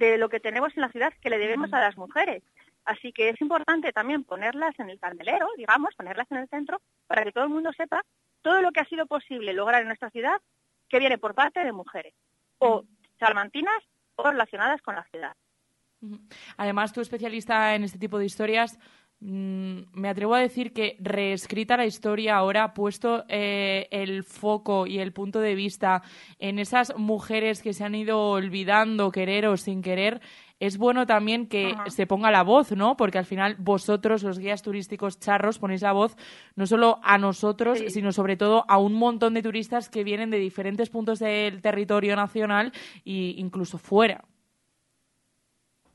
de lo que tenemos en la ciudad que le debemos a las mujeres. Así que es importante también ponerlas en el candelero, digamos, ponerlas en el centro, para que todo el mundo sepa todo lo que ha sido posible lograr en nuestra ciudad que viene por parte de mujeres, o salmantinas o relacionadas con la ciudad. Además, tú especialista en este tipo de historias, me atrevo a decir que reescrita la historia ahora, puesto eh, el foco y el punto de vista en esas mujeres que se han ido olvidando, querer o sin querer, es bueno también que se ponga la voz, ¿no? Porque al final vosotros, los guías turísticos charros, ponéis la voz no solo a nosotros, sino sobre todo a un montón de turistas que vienen de diferentes puntos del territorio nacional e incluso fuera.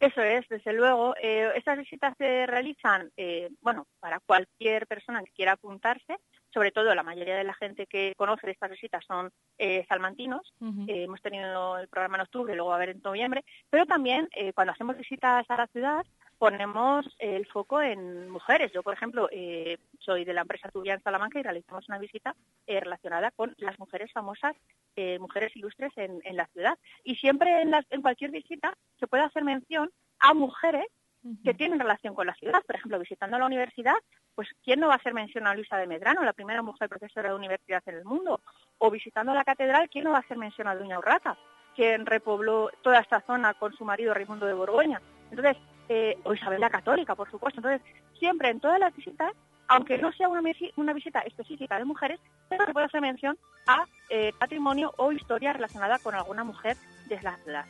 Eso es, desde luego. Eh, estas visitas se realizan, eh, bueno, para cualquier persona que quiera apuntarse. Sobre todo, la mayoría de la gente que conoce de estas visitas son eh, salmantinos. Eh, hemos tenido el programa en octubre, luego va a haber en noviembre. Pero también, eh, cuando hacemos visitas a la ciudad, ponemos el foco en mujeres. Yo, por ejemplo, eh, soy de la empresa Tubia en Salamanca y realizamos una visita eh, relacionada con las mujeres famosas, eh, mujeres ilustres en, en la ciudad. Y siempre en, las- en cualquier visita se puede hacer mención a mujeres que tienen relación con la ciudad. Por ejemplo, visitando la universidad, pues ¿quién no va a hacer mención a Luisa de Medrano, la primera mujer profesora de universidad en el mundo? O visitando la catedral, ¿quién no va a hacer mención a Doña Urraca, quien repobló toda esta zona con su marido Raimundo de Borgoña? Entonces, eh, o Isabel la Católica, por supuesto. Entonces, siempre en todas las visitas, aunque no sea una, una visita específica de mujeres, pero se puede hacer mención a eh, patrimonio o historia relacionada con alguna mujer de las ciudad.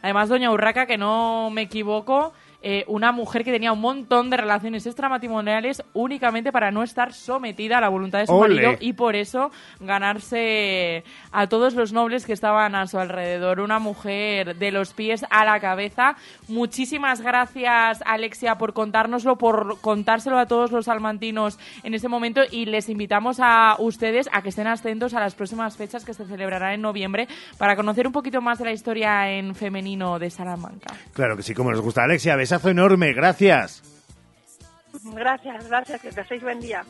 Además, doña Urraca, que no me equivoco, eh, una mujer que tenía un montón de relaciones extramatrimoniales únicamente para no estar sometida a la voluntad de su marido y por eso ganarse a todos los nobles que estaban a su alrededor. Una mujer de los pies a la cabeza. Muchísimas gracias, Alexia, por contárnoslo, por contárselo a todos los almantinos en este momento y les invitamos a ustedes a que estén atentos a las próximas fechas que se celebrarán en noviembre para conocer un poquito más de la historia en femenino de Salamanca. Claro que sí, como nos gusta. Alexia, besazo enorme, gracias. Gracias, gracias, que paséis buen día.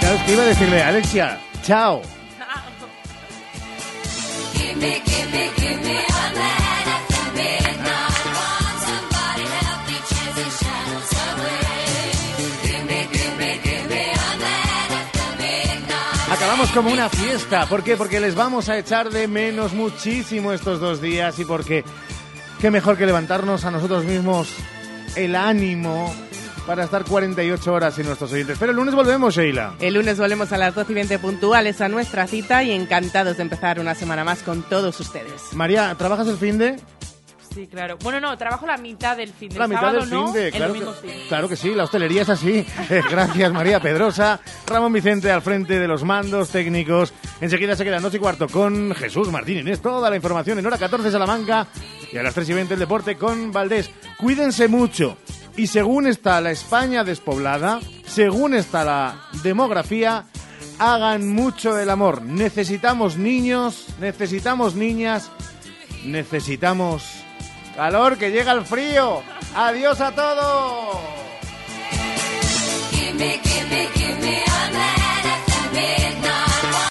Claro, que iba a decirle, Alexia, chao. Acabamos como una fiesta. ¿Por qué? Porque les vamos a echar de menos muchísimo estos dos días y porque qué mejor que levantarnos a nosotros mismos el ánimo para estar 48 horas sin nuestros oyentes. Pero el lunes volvemos, Sheila. El lunes volvemos a las 12 y 20 puntuales a nuestra cita y encantados de empezar una semana más con todos ustedes. María, ¿trabajas el fin de...? Sí, claro. Bueno, no, trabajo la mitad del fin de La mitad del fin de, claro, que, claro que sí, la hostelería es así. Eh, gracias, María Pedrosa. Ramón Vicente al frente de los mandos técnicos. Enseguida se queda noche y cuarto con Jesús Martín Es Toda la información en hora 14 Salamanca y a las 3 y 20 el deporte con Valdés. Cuídense mucho. Y según está la España despoblada, según está la demografía, hagan mucho el amor. Necesitamos niños, necesitamos niñas, necesitamos Calor, que llega el frío. Adiós a todos.